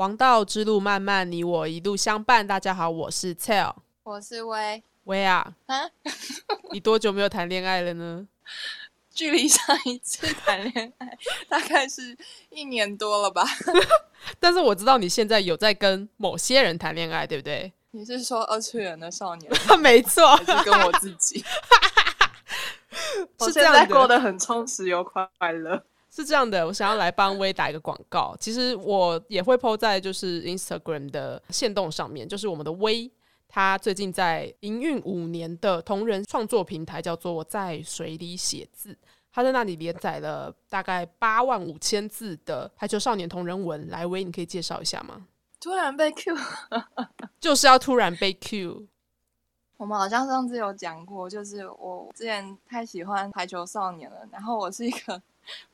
王道之路漫漫，你我一路相伴。大家好，我是 Tell，我是薇薇啊。啊，你多久没有谈恋爱了呢？距离上一次谈恋爱大概是一年多了吧？但是我知道你现在有在跟某些人谈恋爱，对不对？你是说二次元的少年？没错，还是跟我自己？是这样过得很充实又快乐。是这样的，我想要来帮薇打一个广告。其实我也会 PO 在就是 Instagram 的线动上面，就是我们的薇，他最近在营运五年的同人创作平台叫做在水里写字，他在那里连载了大概八万五千字的排球少年同人文。来，薇，你可以介绍一下吗？突然被 Q，就是要突然被 Q。我们好像上次有讲过，就是我之前太喜欢排球少年了，然后我是一个。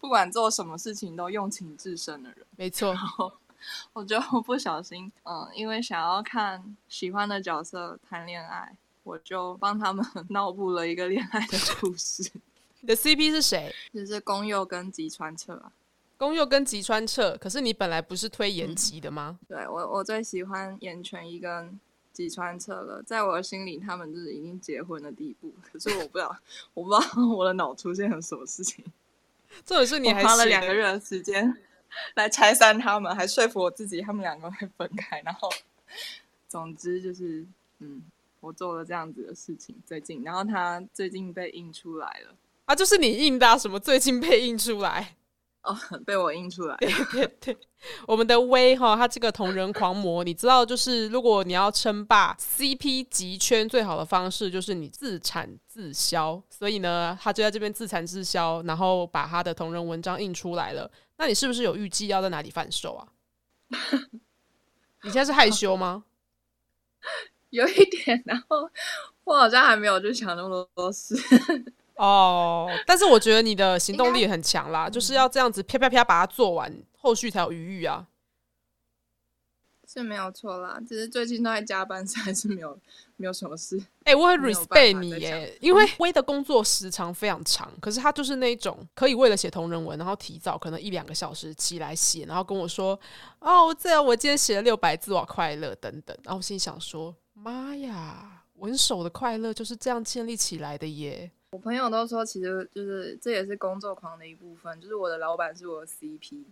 不管做什么事情都用情至深的人，没错。我就不小心，嗯，因为想要看喜欢的角色谈恋爱，我就帮他们 脑补了一个恋爱的故事。你的 CP 是谁？就是宫佑跟吉川彻啊。宫佑跟吉川彻，可是你本来不是推延吉的吗？对，我我最喜欢岩泉一跟吉川彻了，在我的心里，他们就是已经结婚的地步。可是我不知道，我不知道我的脑出现了什么事情。这也是你还花了两个月的时间来拆散他们，还说服我自己他们两个会分开。然后，总之就是，嗯，我做了这样子的事情。最近，然后他最近被印出来了啊，就是你印的什么？最近被印出来。哦，被我印出来。对 对对，我们的威哈，他这个同人狂魔，你知道，就是如果你要称霸 CP 级圈，最好的方式就是你自产自销。所以呢，他就在这边自产自销，然后把他的同人文章印出来了。那你是不是有预计要在哪里贩售啊？你现在是害羞吗？有一点，然后我好像还没有就想那么多事。哦，但是我觉得你的行动力很强啦，就是要这样子啪啪啪把它做完，后续才有余裕啊。是没有错啦，只是最近都在加班，还是没有没有什么事。哎，我很 respect 你耶，因为威的工作时长非常长，可是他就是那种可以为了写同人文，然后提早可能一两个小时起来写，然后跟我说：“哦，这样我今天写了六百字，我快乐等等。”然后我心想说：“妈呀，文手的快乐就是这样建立起来的耶。”我朋友都说，其实就是这也是工作狂的一部分，就是我的老板是我的 CP，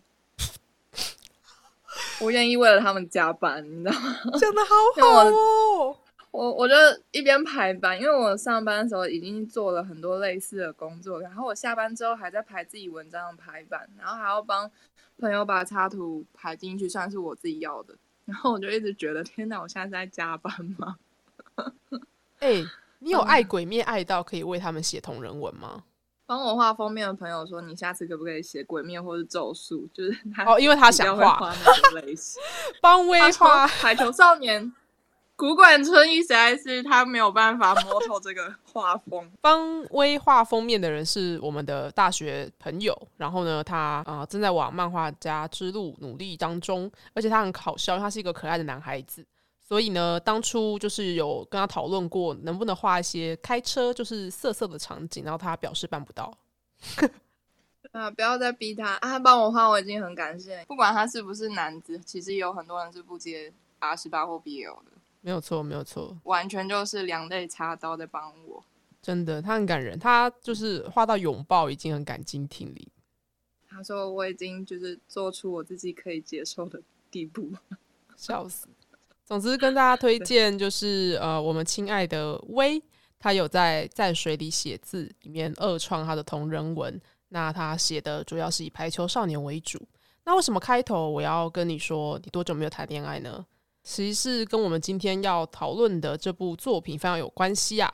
我愿意为了他们加班，你知道吗？讲的好好哦。我我就一边排班，因为我上班的时候已经做了很多类似的工作，然后我下班之后还在排自己文章的排版，然后还要帮朋友把插图排进去，算是我自己要的。然后我就一直觉得，天哪，我现在是在加班吗？哎。你有爱鬼灭爱到可以为他们写同人文吗？帮我画封面的朋友说，你下次可不可以写鬼灭或是咒术？就是他哦，因为他想画那种类型。帮威画海球少年，古馆春一实在是他没有办法摸透这个画风。帮威画封面的人是我们的大学朋友，然后呢，他啊正在往漫画家之路努力当中，而且他很搞笑，他是一个可爱的男孩子。所以呢，当初就是有跟他讨论过，能不能画一些开车就是色色的场景，然后他表示办不到。啊，不要再逼他啊！他帮我画，我已经很感谢。不管他是不是男子，其实有很多人是不接 R 十八或 BL 的。没有错，没有错，完全就是两肋插刀在帮我。真的，他很感人，他就是画到拥抱已经很感激涕零。他说我已经就是做出我自己可以接受的地步，笑死。总之，跟大家推荐就是呃，我们亲爱的威，他有在在水里写字里面二创他的同人文。那他写的主要是以排球少年为主。那为什么开头我要跟你说你多久没有谈恋爱呢？其实是跟我们今天要讨论的这部作品非常有关系啊，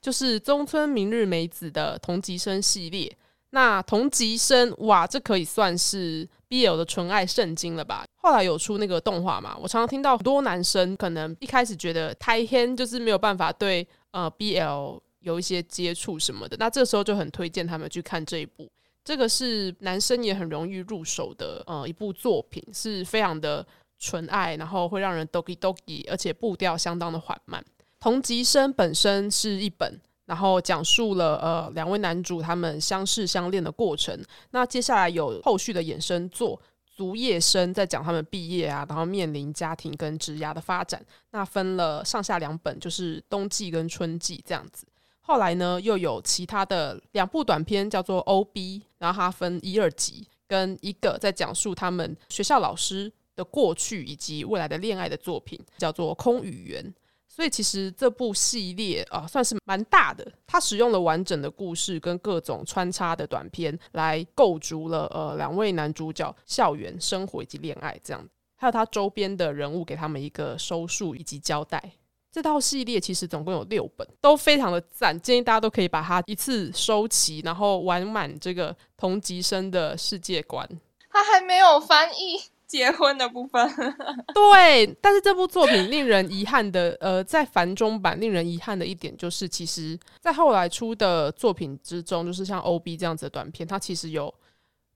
就是中村明日美子的同级生系列。那同级生哇，这可以算是 BL 的纯爱圣经了吧？后来有出那个动画嘛？我常常听到很多男生可能一开始觉得太黑，就是没有办法对呃 BL 有一些接触什么的。那这时候就很推荐他们去看这一部，这个是男生也很容易入手的呃一部作品，是非常的纯爱，然后会让人 doki doki，而且步调相当的缓慢。同级生本身是一本。然后讲述了呃两位男主他们相识相恋的过程。那接下来有后续的衍生作，卒业生在讲他们毕业啊，然后面临家庭跟职涯的发展。那分了上下两本，就是冬季跟春季这样子。后来呢，又有其他的两部短片，叫做 O.B.，然后它分一二集，跟一个在讲述他们学校老师的过去以及未来的恋爱的作品，叫做空语言。所以其实这部系列啊，算是蛮大的。它使用了完整的故事跟各种穿插的短片，来构筑了呃两位男主角校园生活以及恋爱这样。还有他周边的人物，给他们一个收束以及交代。这套系列其实总共有六本，都非常的赞，建议大家都可以把它一次收齐，然后玩满这个同级生的世界观。他还没有翻译。结婚的部分，对，但是这部作品令人遗憾的，呃，在繁中版令人遗憾的一点就是，其实，在后来出的作品之中，就是像 O B 这样子的短片，它其实有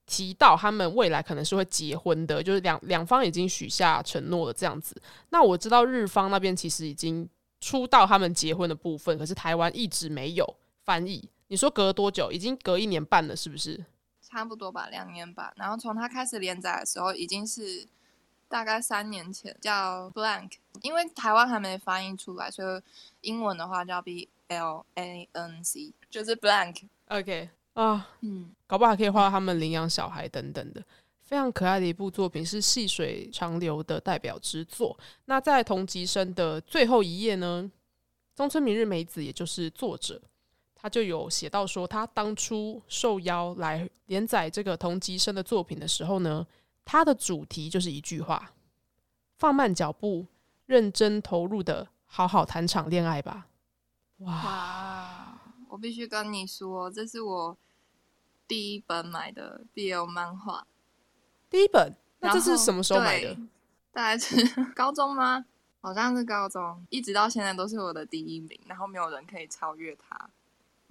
提到他们未来可能是会结婚的，就是两两方已经许下承诺了这样子。那我知道日方那边其实已经出到他们结婚的部分，可是台湾一直没有翻译。你说隔多久？已经隔一年半了，是不是？差不多吧，两年吧。然后从他开始连载的时候，已经是大概三年前，叫 Blank。因为台湾还没翻译出来，所以英文的话叫 B L A N C，就是 Blank。OK 啊，嗯，搞不好可以画他们领养小孩等等的，非常可爱的一部作品，是细水长流的代表之作。那在同级生的最后一页呢，中村明日美子，也就是作者。他就有写到说，他当初受邀来连载这个同级生的作品的时候呢，他的主题就是一句话：放慢脚步，认真投入的好好谈场恋爱吧。哇！我必须跟你说，这是我第一本买的 BL 漫画。第一本？那这是什么时候买的？大概是 高中吗？好像是高中，一直到现在都是我的第一名，然后没有人可以超越他。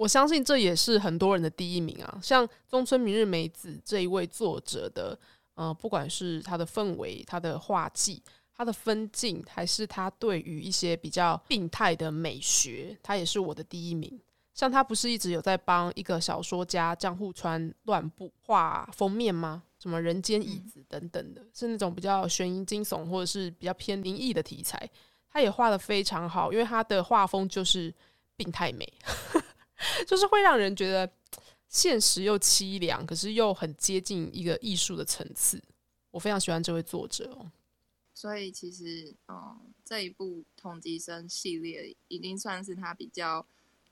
我相信这也是很多人的第一名啊！像中村明日美子这一位作者的，呃，不管是他的氛围、他的画技、他的分镜，还是他对于一些比较病态的美学，他也是我的第一名。像他不是一直有在帮一个小说家江户川乱步画封面吗？什么人间椅子等等的，是那种比较悬疑惊悚或者是比较偏灵异的题材，他也画的非常好，因为他的画风就是病态美。就是会让人觉得现实又凄凉，可是又很接近一个艺术的层次。我非常喜欢这位作者哦。所以其实，嗯，这一部《同级生》系列已经算是他比较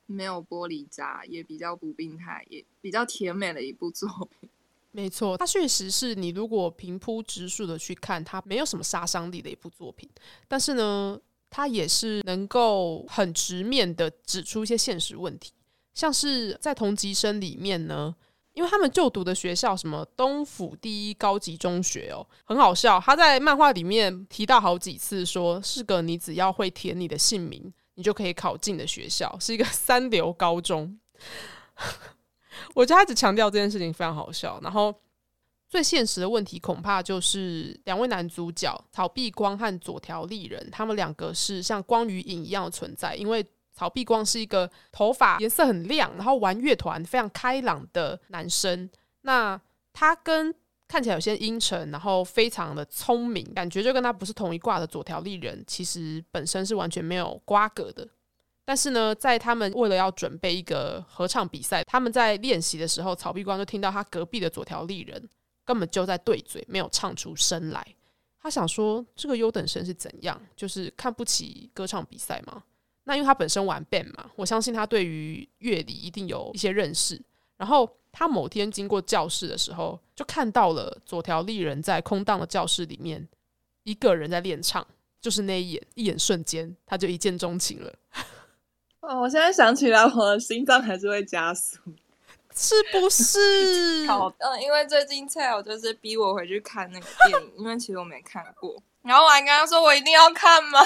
没有玻璃渣，也比较不病态，也比较甜美的一部作品。没错，它确实是你如果平铺直述的去看，它没有什么杀伤力的一部作品。但是呢，它也是能够很直面的指出一些现实问题。像是在同级生里面呢，因为他们就读的学校什么东府第一高级中学哦，很好笑。他在漫画里面提到好几次，说是个你只要会填你的姓名，你就可以考进的学校，是一个 三流高中。我觉得他一直强调这件事情非常好笑。然后最现实的问题，恐怕就是两位男主角草碧光和佐条丽人，他们两个是像光与影一样的存在，因为。曹碧光是一个头发颜色很亮，然后玩乐团非常开朗的男生。那他跟看起来有些阴沉，然后非常的聪明，感觉就跟他不是同一挂的左条丽人，其实本身是完全没有瓜葛的。但是呢，在他们为了要准备一个合唱比赛，他们在练习的时候，曹碧光就听到他隔壁的左条丽人根本就在对嘴，没有唱出声来。他想说，这个优等生是怎样？就是看不起歌唱比赛吗？那因为他本身玩 band 嘛，我相信他对于乐理一定有一些认识。然后他某天经过教室的时候，就看到了左条丽人在空荡的教室里面一个人在练唱，就是那一眼，一眼瞬间他就一见钟情了。哦，我现在想起来，我的心脏还是会加速，是不是？好，嗯，因为最近蔡友就是逼我回去看那个电影，因为其实我没看过，然后我还跟他说我一定要看吗？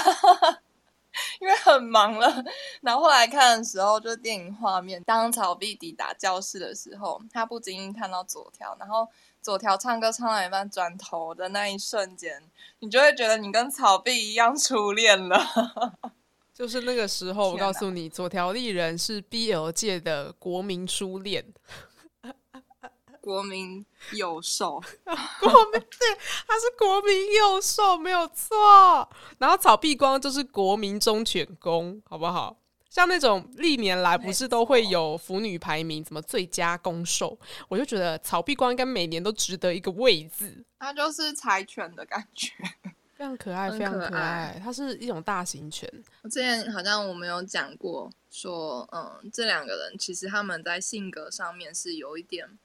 因为很忙了，然后后来看的时候，就电影画面，当草碧抵达教室的时候，他不经意看到左条，然后左条唱歌唱到一半转头的那一瞬间，你就会觉得你跟草碧一样初恋了。就是那个时候，我告诉你，左条丽人是 BL 界的国民初恋。国民幼兽，国民对，他是国民幼兽，没有错。然后草壁光就是国民忠犬公，好不好？像那种历年来不是都会有腐女排名，什么最佳公兽，我就觉得草壁光应该每年都值得一个位字。它就是柴犬的感觉，非常可爱，非常可爱。它是一种大型犬。我之前好像我们有讲过，说嗯，这两个人其实他们在性格上面是有一点。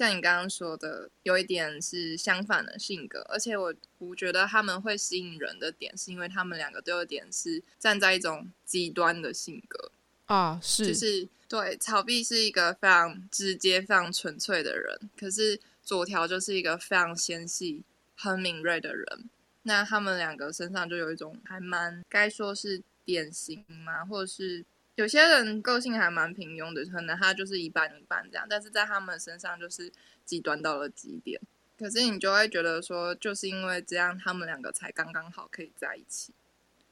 像你刚刚说的，有一点是相反的性格，而且我我觉得他们会吸引人的点，是因为他们两个都有点是站在一种极端的性格。啊，是，就是对，草壁是一个非常直接、非常纯粹的人，可是左条就是一个非常纤细、很敏锐的人，那他们两个身上就有一种还蛮该说是典型嘛，或者是。有些人个性还蛮平庸的，可能他就是一半一半这样，但是在他们身上就是极端到了极点。可是你就会觉得说，就是因为这样，他们两个才刚刚好可以在一起。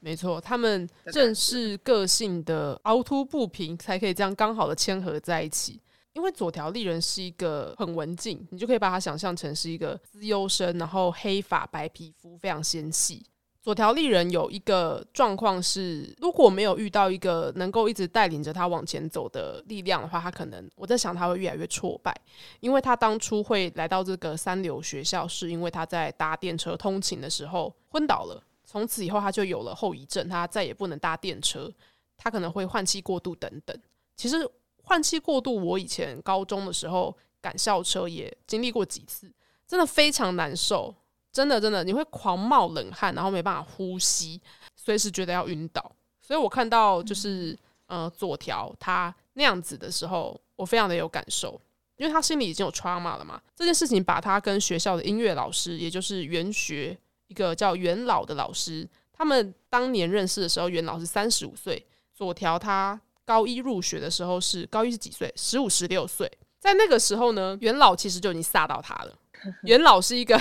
没错，他们正是个性的凹凸不平，才可以这样刚好的牵合在一起。因为左条丽人是一个很文静，你就可以把它想象成是一个资优生，然后黑发白皮肤，非常纤细。左条丽人有一个状况是，如果没有遇到一个能够一直带领着他往前走的力量的话，他可能我在想他会越来越挫败，因为他当初会来到这个三流学校，是因为他在搭电车通勤的时候昏倒了，从此以后他就有了后遗症，他再也不能搭电车，他可能会换气过度等等。其实换气过度，我以前高中的时候赶校车也经历过几次，真的非常难受。真的，真的，你会狂冒冷汗，然后没办法呼吸，随时觉得要晕倒。所以我看到就是呃左条他那样子的时候，我非常的有感受，因为他心里已经有 trauma 了嘛。这件事情把他跟学校的音乐老师，也就是元学一个叫元老的老师，他们当年认识的时候，元老是三十五岁，左条他高一入学的时候是高一是几岁？十五十六岁。在那个时候呢，元老其实就已经吓到他了。元老是一个。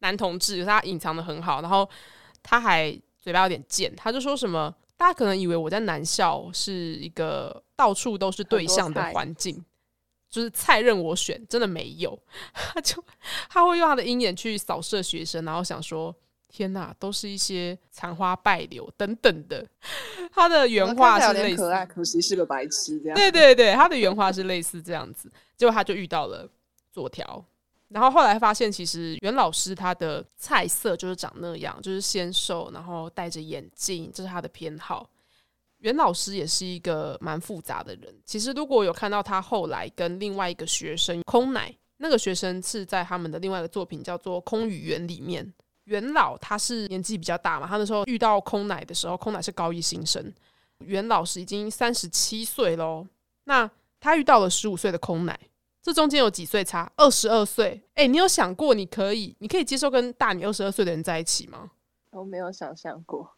男同志，他隐藏的很好，然后他还嘴巴有点贱，他就说什么，大家可能以为我在男校是一个到处都是对象的环境，就是菜任我选，真的没有，他就他会用他的鹰眼去扫射学生，然后想说，天哪，都是一些残花败柳等等的。他的原话是类似，可爱，可惜是个白痴，这样。对对对，他的原话是类似这样子，结果他就遇到了左条。然后后来发现，其实袁老师他的菜色就是长那样，就是纤瘦，然后戴着眼镜，这是他的偏好。袁老师也是一个蛮复杂的人。其实如果有看到他后来跟另外一个学生空奶，那个学生是在他们的另外一个作品叫做《空与圆》里面，袁老他是年纪比较大嘛，他那时候遇到空奶的时候，空奶是高一新生，袁老师已经三十七岁喽，那他遇到了十五岁的空奶。这中间有几岁差？二十二岁。哎，你有想过你可以，你可以接受跟大你二十二岁的人在一起吗？我没有想象过。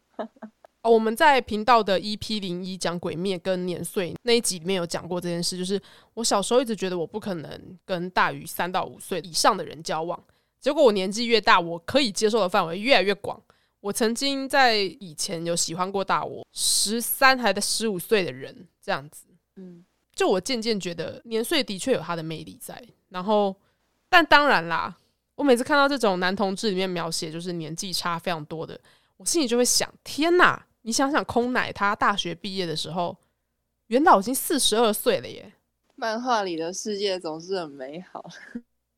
哦，我们在频道的 EP 零一讲鬼灭跟年岁那一集里面有讲过这件事，就是我小时候一直觉得我不可能跟大于三到五岁以上的人交往，结果我年纪越大，我可以接受的范围越来越广。我曾经在以前有喜欢过大我十三还在十五岁的人，这样子。嗯。就我渐渐觉得年岁的确有它的魅力在，然后，但当然啦，我每次看到这种男同志里面描写就是年纪差非常多的，我心里就会想：天哪！你想想，空奶他大学毕业的时候，元老已经四十二岁了耶。漫画里的世界总是很美好，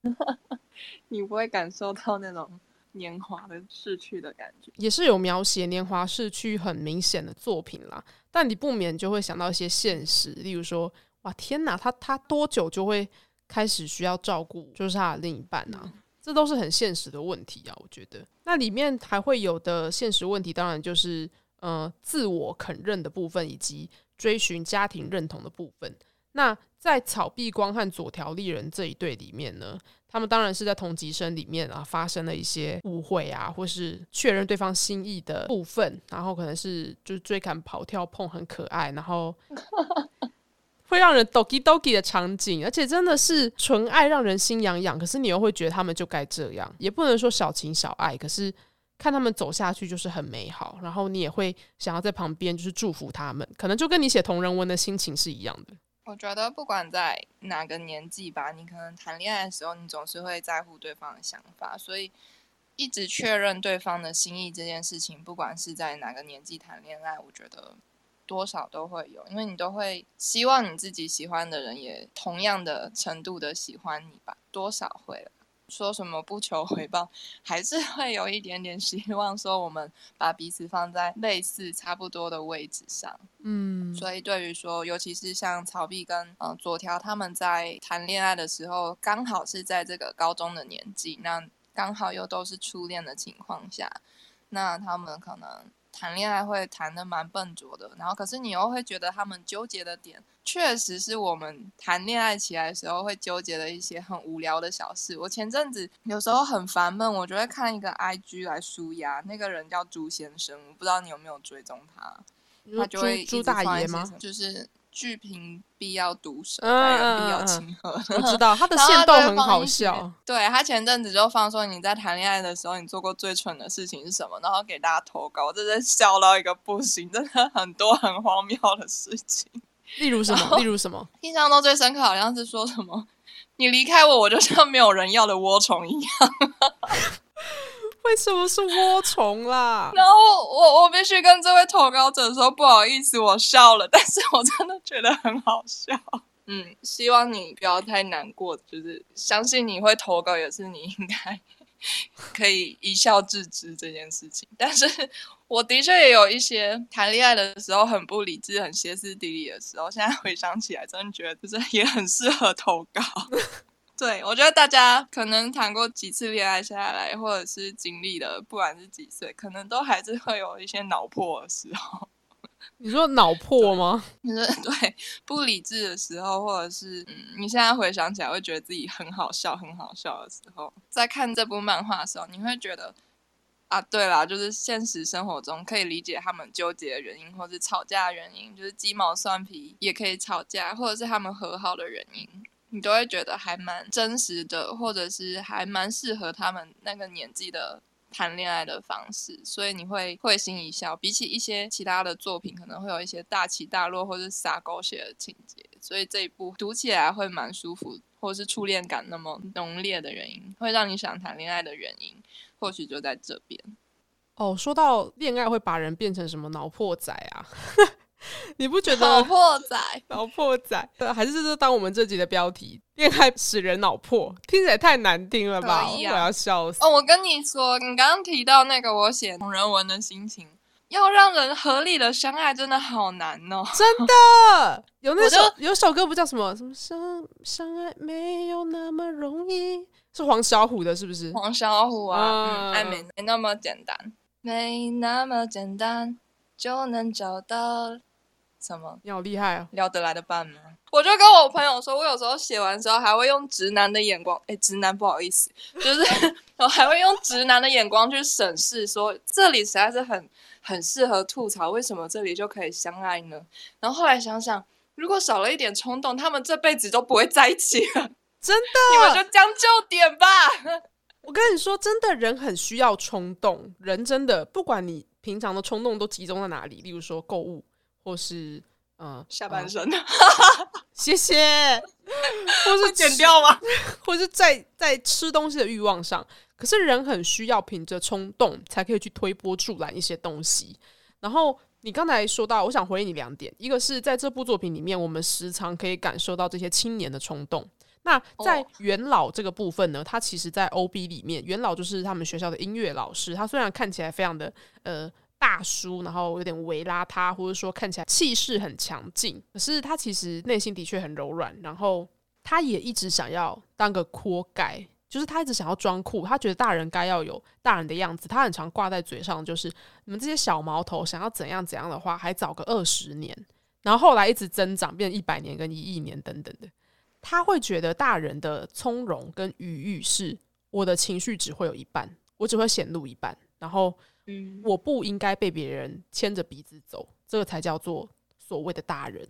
你不会感受到那种。年华的逝去的感觉，也是有描写年华逝去很明显的作品啦。但你不免就会想到一些现实，例如说，哇，天哪，他他多久就会开始需要照顾，就是他的另一半啊？这都是很现实的问题啊。我觉得，那里面还会有的现实问题，当然就是呃，自我肯认的部分，以及追寻家庭认同的部分。那在草壁光和左条丽人这一对里面呢？他们当然是在同级生里面啊，发生了一些误会啊，或是确认对方心意的部分，然后可能是就是追赶、跑、跳、碰，很可爱，然后会让人 doki doki 的场景，而且真的是纯爱，让人心痒痒。可是你又会觉得他们就该这样，也不能说小情小爱，可是看他们走下去就是很美好，然后你也会想要在旁边就是祝福他们，可能就跟你写同人文的心情是一样的。我觉得不管在哪个年纪吧，你可能谈恋爱的时候，你总是会在乎对方的想法，所以一直确认对方的心意这件事情，不管是在哪个年纪谈恋爱，我觉得多少都会有，因为你都会希望你自己喜欢的人也同样的程度的喜欢你吧，多少会了。说什么不求回报，还是会有一点点希望，说我们把彼此放在类似差不多的位置上。嗯，所以对于说，尤其是像曹碧跟嗯左条他们在谈恋爱的时候，刚好是在这个高中的年纪，那刚好又都是初恋的情况下，那他们可能。谈恋爱会谈的蛮笨拙的，然后可是你又会觉得他们纠结的点，确实是我们谈恋爱起来的时候会纠结的一些很无聊的小事。我前阵子有时候很烦闷，我就会看一个 IG 来舒压，那个人叫朱先生，我不知道你有没有追踪他，他就会朱大爷吗？就是。剧评必要毒舌，待人必要亲和。我知道他的线动很好笑。对他前阵子就放说你在谈恋爱的时候，你做过最蠢的事情是什么？然后给大家投稿，我真的笑到一个不行，真的很多很荒谬的事情。例如什么？例如什么？印象中最深刻好像是说什么，你离开我，我就像没有人要的涡虫一样。为什么是涡虫啦？然后我我必须跟这位投稿者说不好意思，我笑了，但是我真的觉得很好笑。嗯，希望你不要太难过，就是相信你会投稿也是你应该可以一笑置之这件事情。但是我的确也有一些谈恋爱的时候很不理智、很歇斯底里的时候，现在回想起来，真的觉得就是也很适合投稿。对，我觉得大家可能谈过几次恋爱下来，或者是经历了不管是几岁，可能都还是会有一些脑破的时候。你说脑破吗？你说 对，不理智的时候，或者是嗯，你现在回想起来会觉得自己很好笑、很好笑的时候，在看这部漫画的时候，你会觉得啊，对啦，就是现实生活中可以理解他们纠结的原因，或是吵架的原因，就是鸡毛蒜皮也可以吵架，或者是他们和好的原因。你都会觉得还蛮真实的，或者是还蛮适合他们那个年纪的谈恋爱的方式，所以你会会心一笑。比起一些其他的作品，可能会有一些大起大落或者撒狗血的情节，所以这一部读起来会蛮舒服，或是初恋感那么浓烈的原因，会让你想谈恋爱的原因，或许就在这边。哦，说到恋爱会把人变成什么脑破仔啊？你不觉得脑破仔？脑破仔，对，还是这当我们这集的标题？恋爱使人脑破，听起来太难听了吧？我要笑死！哦，我跟你说，你刚刚提到那个我写同人文的心情，要让人合理的相爱，真的好难哦！真的，有那首有首歌不叫什么什么相相爱没有那么容易，是黄小虎的，是不是？黄小虎啊，爱没没那么简单，没那么简单就能找到。什么？你好厉害啊！聊得来的伴吗？我就跟我朋友说，我有时候写完之后还会用直男的眼光，哎，直男不好意思，就是 我还会用直男的眼光去审视，说这里实在是很很适合吐槽，为什么这里就可以相爱呢？然后后来想想，如果少了一点冲动，他们这辈子都不会在一起了。真的，你们就将就点吧。我跟你说，真的人很需要冲动，人真的不管你平常的冲动都集中在哪里，例如说购物。或是呃下半身，谢谢，或是剪掉吗？或是在在吃东西的欲望上，可是人很需要凭着冲动才可以去推波助澜一些东西。然后你刚才说到，我想回应你两点，一个是在这部作品里面，我们时常可以感受到这些青年的冲动。那在元老这个部分呢，他其实，在 O B 里面，元老就是他们学校的音乐老师，他虽然看起来非常的呃。大叔，然后有点微邋遢，或者说看起来气势很强劲，可是他其实内心的确很柔软。然后他也一直想要当个酷盖，就是他一直想要装酷，他觉得大人该要有大人的样子。他很常挂在嘴上，就是你们这些小毛头想要怎样怎样的话，还早个二十年。然后后来一直增长，变一百年跟一亿年等等的。他会觉得大人的从容跟愉悦是我的情绪只会有一半，我只会显露一半，然后。嗯，我不应该被别人牵着鼻子走，这个才叫做所谓的大人。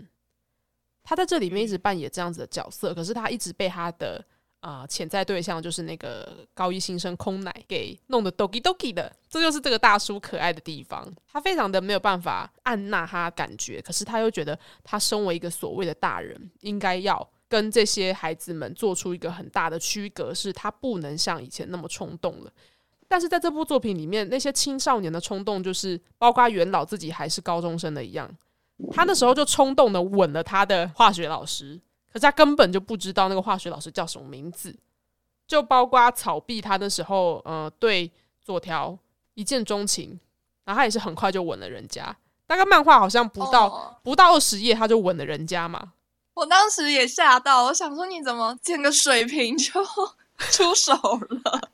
他在这里面一直扮演这样子的角色，可是他一直被他的啊，潜在对象就是那个高一新生空奶给弄得 doki doki 的，这就是这个大叔可爱的地方。他非常的没有办法按捺他感觉，可是他又觉得他身为一个所谓的大人，应该要跟这些孩子们做出一个很大的区隔，是他不能像以前那么冲动了。但是在这部作品里面，那些青少年的冲动，就是包括元老自己还是高中生的一样，他那时候就冲动的吻了他的化学老师。可是他根本就不知道那个化学老师叫什么名字，就包括草壁，他那时候呃对左条一见钟情，然后他也是很快就吻了人家，大概漫画好像不到不到二十页他就吻了人家嘛。我当时也吓到，我想说你怎么见个水瓶就 出手了？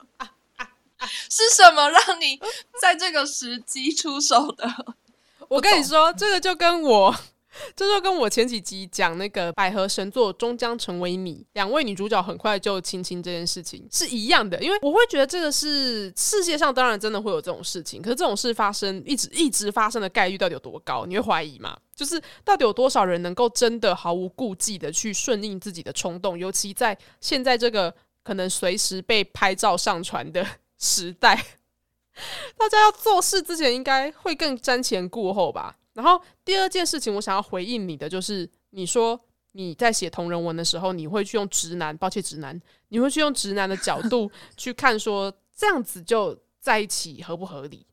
是什么让你在这个时机出手的？我跟你说，这个就跟我。这就跟我前几集讲那个百合神作终将成为你，两位女主角很快就亲亲这件事情是一样的，因为我会觉得这个是世界上当然真的会有这种事情，可是这种事发生一直一直发生的概率到底有多高？你会怀疑吗？就是到底有多少人能够真的毫无顾忌的去顺应自己的冲动？尤其在现在这个可能随时被拍照上传的时代，大家要做事之前应该会更瞻前顾后吧？然后第二件事情，我想要回应你的就是，你说你在写同人文的时候，你会去用直男，抱歉直男，你会去用直男的角度去看，说这样子就在一起合不合理？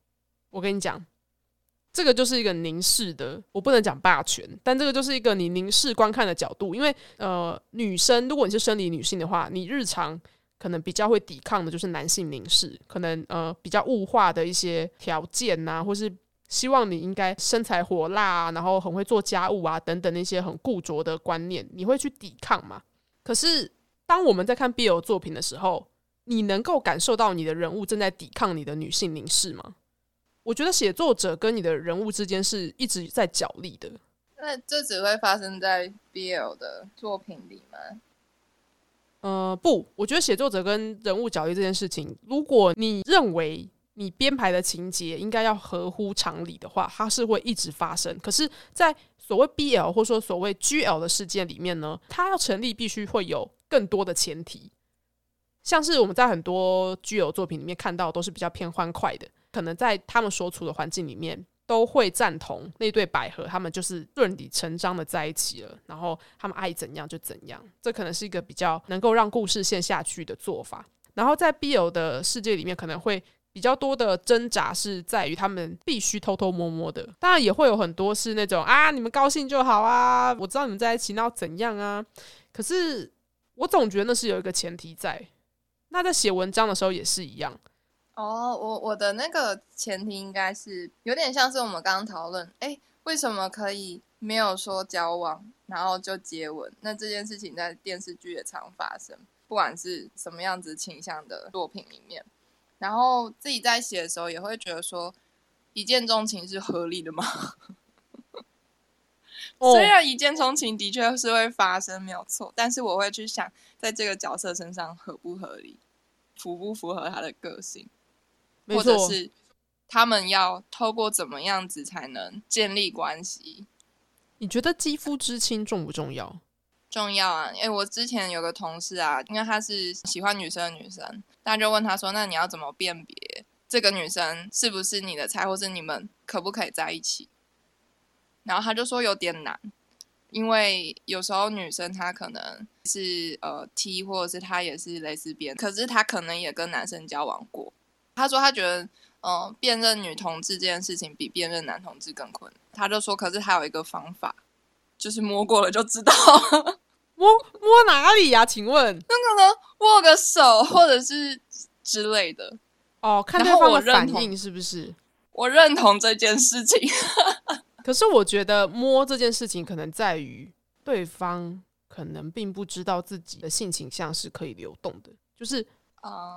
我跟你讲，这个就是一个凝视的，我不能讲霸权，但这个就是一个你凝视观看的角度。因为呃，女生如果你是生理女性的话，你日常可能比较会抵抗的就是男性凝视，可能呃比较物化的一些条件呐，或是。希望你应该身材火辣啊，然后很会做家务啊，等等那些很固着的观念，你会去抵抗吗？可是当我们在看 BL 作品的时候，你能够感受到你的人物正在抵抗你的女性凝视吗？我觉得写作者跟你的人物之间是一直在角力的。那这只会发生在 BL 的作品里吗？呃，不，我觉得写作者跟人物角力这件事情，如果你认为。你编排的情节应该要合乎常理的话，它是会一直发生。可是，在所谓 BL 或者说所谓 GL 的事件里面呢，它要成立必须会有更多的前提。像是我们在很多 GL 作品里面看到，都是比较偏欢快的，可能在他们所处的环境里面都会赞同那对百合，他们就是顺理成章的在一起了，然后他们爱怎样就怎样。这可能是一个比较能够让故事线下去的做法。然后在 BL 的世界里面，可能会。比较多的挣扎是在于他们必须偷偷摸摸的，当然也会有很多是那种啊，你们高兴就好啊，我知道你们在一起，那要怎样啊？可是我总觉得那是有一个前提在。那在写文章的时候也是一样。哦，我我的那个前提应该是有点像是我们刚刚讨论，哎，为什么可以没有说交往，然后就接吻？那这件事情在电视剧也常发生，不管是什么样子倾向的作品里面。然后自己在写的时候，也会觉得说，一见钟情是合理的吗？虽然一见钟情的确是会发生，没有错，但是我会去想，在这个角色身上合不合理，符不符合他的个性，或者是他们要透过怎么样子才能建立关系？你觉得肌肤之亲重不重要？重要啊！因为我之前有个同事啊，因为他是喜欢女生的女生，大家就问他说：“那你要怎么辨别这个女生是不是你的菜，或是你们可不可以在一起？”然后他就说有点难，因为有时候女生她可能是呃 T，或者是她也是蕾丝边，可是她可能也跟男生交往过。他说他觉得，嗯，辨认女同志这件事情比辨认男同志更困难。他就说，可是还有一个方法，就是摸过了就知道。摸摸哪里呀？请问，那个呢握个手，或者是之类的哦。看对方的反应是不是？我认同这件事情。可是我觉得摸这件事情，可能在于对方可能并不知道自己的性倾向是可以流动的，就是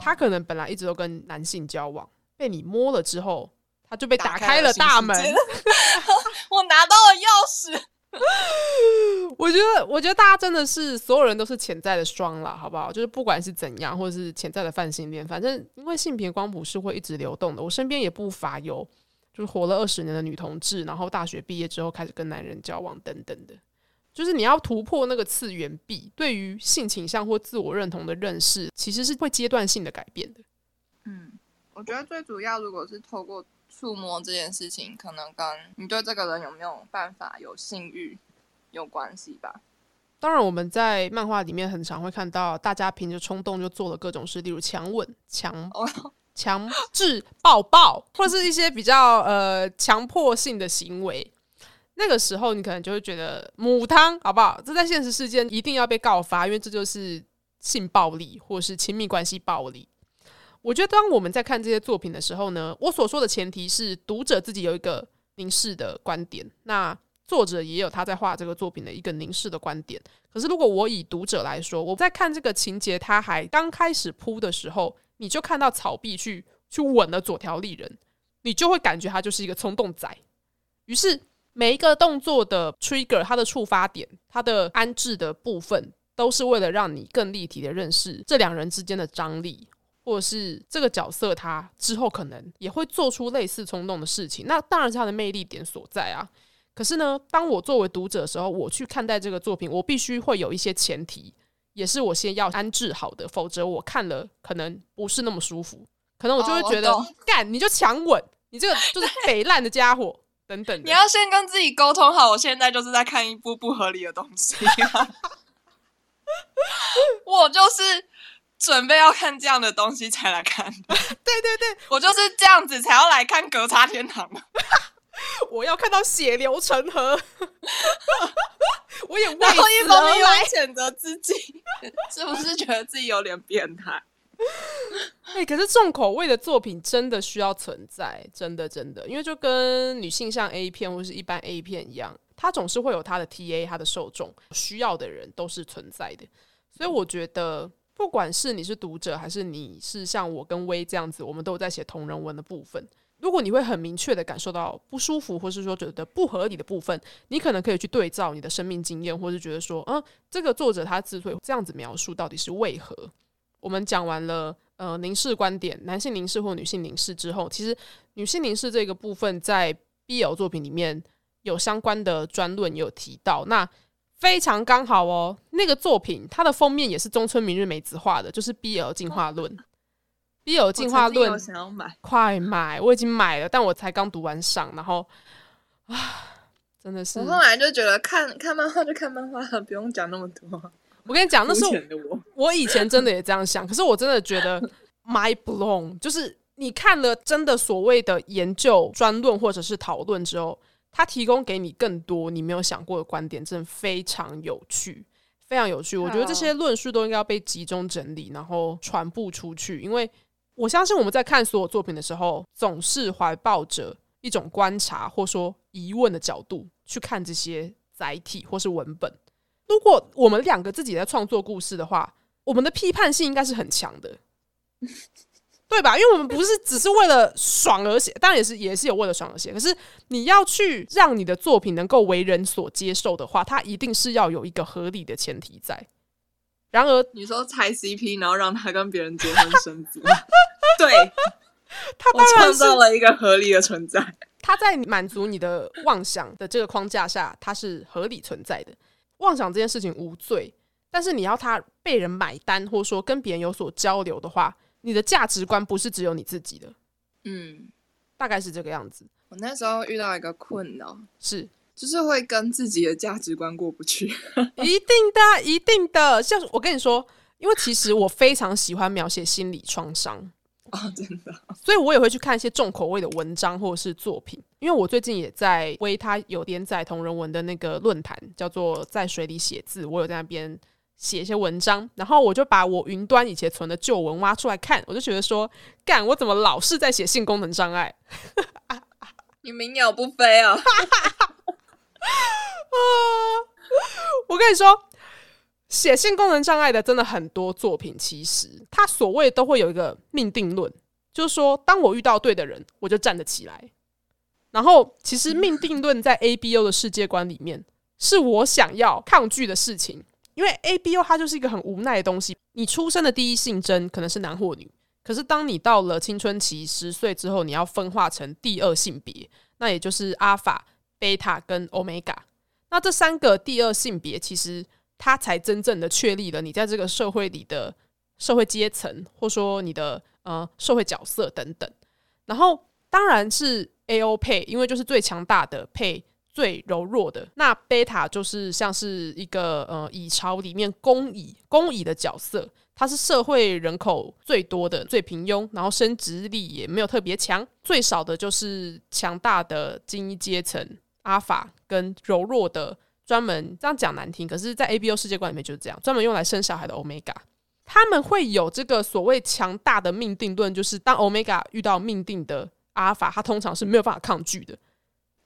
他可能本来一直都跟男性交往，被你摸了之后，他就被打开了大门。我拿到了钥匙。我觉得，我觉得大家真的是所有人都是潜在的双了，好不好？就是不管是怎样，或者是潜在的泛性恋，反正因为性别光谱是会一直流动的。我身边也不乏有就是活了二十年的女同志，然后大学毕业之后开始跟男人交往等等的。就是你要突破那个次元壁，对于性倾向或自我认同的认识，其实是会阶段性的改变的。嗯，我觉得最主要，如果是透过触摸这件事情，可能跟你对这个人有没有办法有性欲有关系吧。当然，我们在漫画里面很常会看到，大家凭着冲动就做了各种事，例如强吻、强强制抱抱，或是一些比较呃强迫性的行为。那个时候，你可能就会觉得母汤好不好？这在现实世界一定要被告发，因为这就是性暴力或是亲密关系暴力。我觉得，当我们在看这些作品的时候呢，我所说的前提是读者自己有一个凝视的观点，那作者也有他在画这个作品的一个凝视的观点。可是，如果我以读者来说，我在看这个情节，他还刚开始铺的时候，你就看到草壁去去吻了左条丽人，你就会感觉他就是一个冲动仔，于是。每一个动作的 trigger，它的触发点，它的安置的部分，都是为了让你更立体的认识这两人之间的张力，或者是这个角色他之后可能也会做出类似冲动的事情。那当然是他的魅力点所在啊。可是呢，当我作为读者的时候，我去看待这个作品，我必须会有一些前提，也是我先要安置好的，否则我看了可能不是那么舒服，可能我就会觉得干你就强吻，你这个就是北烂的家伙。等等，你要先跟自己沟通好，我现在就是在看一部不合理的东西。我就是准备要看这样的东西才来看。对对对，我就是这样子才要来看《格差天堂》我要看到血流成河。我也为一方面又谴责自己，是不是觉得自己有点变态？哎，可是重口味的作品真的需要存在，真的真的，因为就跟女性像 A 片或是一般 A 片一样，它总是会有它的 TA，它的受众需要的人都是存在的。所以我觉得，不管是你是读者，还是你是像我跟威这样子，我们都在写同人文的部分。如果你会很明确的感受到不舒服，或是说觉得不合理的部分，你可能可以去对照你的生命经验，或是觉得说，嗯，这个作者他之所以这样子描述，到底是为何？我们讲完了呃凝视观点，男性凝视或女性凝视之后，其实女性凝视这个部分在 BL 作品里面有相关的专论也有提到，那非常刚好哦。那个作品它的封面也是中村明日美子画的，就是 BL 进化论。BL 进化论，想要买，快买！我已经买了，但我才刚读完上，然后啊，真的是。我后来就觉得看看漫画就看漫画，不用讲那么多。我跟你讲，那是我我以前真的也这样想，可是我真的觉得 my blown，就是你看了真的所谓的研究专论或者是讨论之后，他提供给你更多你没有想过的观点，真的非常有趣，非常有趣。我觉得这些论述都应该要被集中整理，然后传播出去，因为我相信我们在看所有作品的时候，总是怀抱着一种观察或说疑问的角度去看这些载体或是文本。如果我们两个自己在创作故事的话，我们的批判性应该是很强的，对吧？因为我们不是只是为了爽而写，当然也是也是有为了爽而写。可是你要去让你的作品能够为人所接受的话，它一定是要有一个合理的前提在。然而，你说拆 CP，然后让他跟别人结婚生子，对，他当然创造了一个合理的存在。他在满足你的妄想的这个框架下，它是合理存在的。妄想这件事情无罪，但是你要他被人买单，或者说跟别人有所交流的话，你的价值观不是只有你自己的。嗯，大概是这个样子。我那时候遇到一个困扰，是就是会跟自己的价值观过不去。一定的，一定的。像我跟你说，因为其实我非常喜欢描写心理创伤。啊，真的，所以我也会去看一些重口味的文章或者是作品，因为我最近也在为他有连载同人文的那个论坛，叫做在水里写字，我有在那边写一些文章，然后我就把我云端以前存的旧文挖出来看，我就觉得说，干，我怎么老是在写性功能障碍？你鸣鸟不飞啊！啊，我跟你说。写性功能障碍的真的很多作品，其实他所谓都会有一个命定论，就是说，当我遇到对的人，我就站得起来。然后，其实命定论在 A B O 的世界观里面，是我想要抗拒的事情，因为 A B O 它就是一个很无奈的东西。你出生的第一性征可能是男或女，可是当你到了青春期十岁之后，你要分化成第二性别，那也就是阿法、贝塔跟欧米伽。那这三个第二性别，其实它才真正的确立了你在这个社会里的社会阶层，或说你的呃社会角色等等。然后当然是 A O 配，因为就是最强大的配最柔弱的。那贝塔就是像是一个呃蚁巢里面工蚁工蚁的角色，它是社会人口最多的、最平庸，然后生殖力也没有特别强，最少的就是强大的精英阶层阿法跟柔弱的专门这样讲难听，可是，在 A B O 世界观里面就是这样，专门用来生小孩的 Omega。他们会有这个所谓强大的命定论，就是当 Omega 遇到命定的阿尔法，他通常是没有办法抗拒的。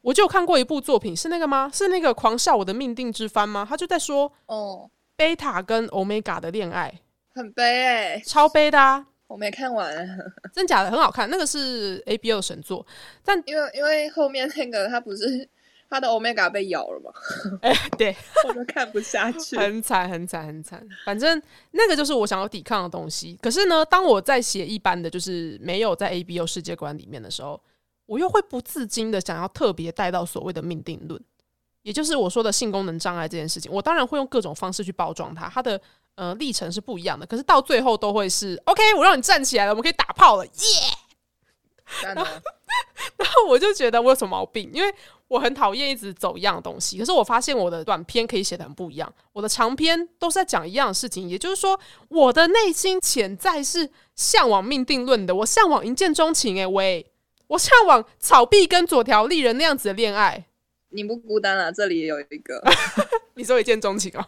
我就看过一部作品，是那个吗？是那个《狂笑我的命定之番》吗？他就在说，哦，贝塔跟 Omega 的恋爱很悲哎，超悲的啊！我没看完，真假的很好看，那个是 A B O 神作，但因为因为后面那个他不是。他的 Omega 被咬了吗？哎，对，我都看不下去，很惨，很惨，很惨。反正那个就是我想要抵抗的东西。可是呢，当我在写一般的就是没有在 A B O 世界观里面的时候，我又会不自禁的想要特别带到所谓的命定论，也就是我说的性功能障碍这件事情。我当然会用各种方式去包装它，它的呃历程是不一样的。可是到最后都会是 OK，我让你站起来了，我们可以打炮了，耶！然后我就觉得我有什么毛病，因为。我很讨厌一直走一样的东西，可是我发现我的短篇可以写的很不一样，我的长篇都是在讲一样的事情。也就是说，我的内心潜在是向往命定论的，我向往一见钟情。诶，喂，我向往草壁跟左条丽人那样子的恋爱。你不孤单啊，这里也有一个。你说一见钟情哦？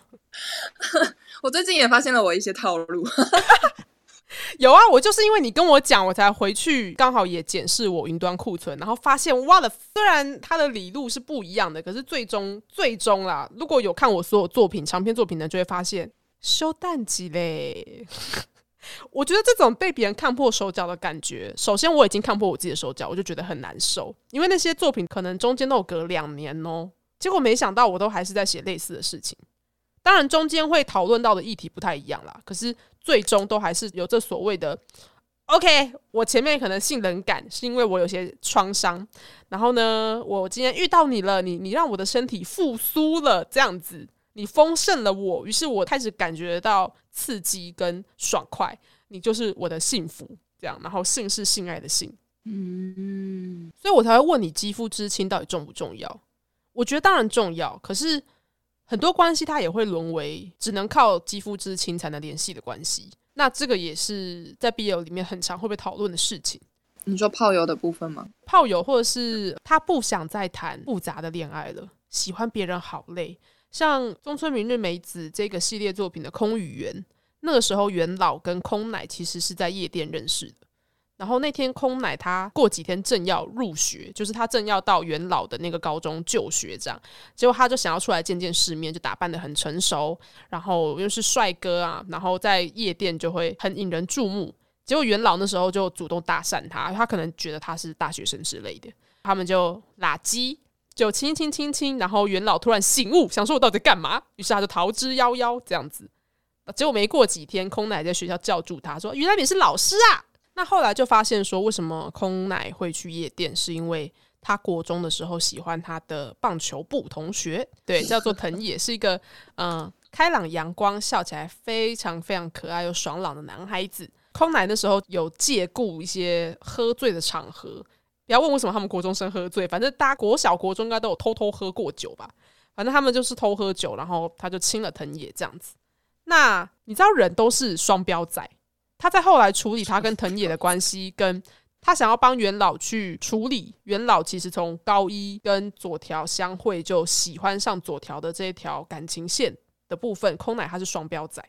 我最近也发现了我一些套路。有啊，我就是因为你跟我讲，我才回去刚好也检视我云端库存，然后发现哇了，虽然它的理路是不一样的，可是最终最终啦，如果有看我所有作品长篇作品的，就会发现收淡季嘞。我觉得这种被别人看破手脚的感觉，首先我已经看破我自己的手脚，我就觉得很难受，因为那些作品可能中间都有隔两年哦，结果没想到我都还是在写类似的事情。当然，中间会讨论到的议题不太一样啦，可是最终都还是有这所谓的 OK。我前面可能性冷感，是因为我有些创伤，然后呢，我今天遇到你了，你你让我的身体复苏了，这样子，你丰盛了我，于是我开始感觉到刺激跟爽快，你就是我的幸福，这样，然后性是性爱的性，嗯，所以我才会问你肌肤之亲到底重不重要？我觉得当然重要，可是。很多关系它也会沦为只能靠肌肤之亲才能联系的关系，那这个也是在 BL 里面很常会被讨论的事情。你说炮友的部分吗？炮友或者是他不想再谈复杂的恋爱了，喜欢别人好累。像中村明日美子这个系列作品的空语言，那个时候元老跟空奶其实是在夜店认识的。然后那天空奶他过几天正要入学，就是他正要到元老的那个高中就学，这样，结果他就想要出来见见世面，就打扮的很成熟，然后又是帅哥啊，然后在夜店就会很引人注目。结果元老那时候就主动搭讪他，他可能觉得他是大学生之类的，他们就拉鸡，就亲亲亲亲，然后元老突然醒悟，想说我到底在干嘛，于是他就逃之夭夭这样子。结果没过几天，空奶在学校叫住他说：“原来你是老师啊！”那后来就发现说，为什么空奶会去夜店？是因为他国中的时候喜欢他的棒球部同学，对，叫做藤野，是一个嗯开朗阳光、笑起来非常非常可爱又爽朗的男孩子。空奶那时候有借故一些喝醉的场合，不要问为什么他们国中生喝醉，反正大家国小国中应该都有偷偷喝过酒吧。反正他们就是偷喝酒，然后他就亲了藤野这样子。那你知道人都是双标仔。他在后来处理他跟藤野的关系，跟他想要帮元老去处理元老，其实从高一跟佐条相会就喜欢上佐条的这一条感情线的部分，空奶他是双标仔，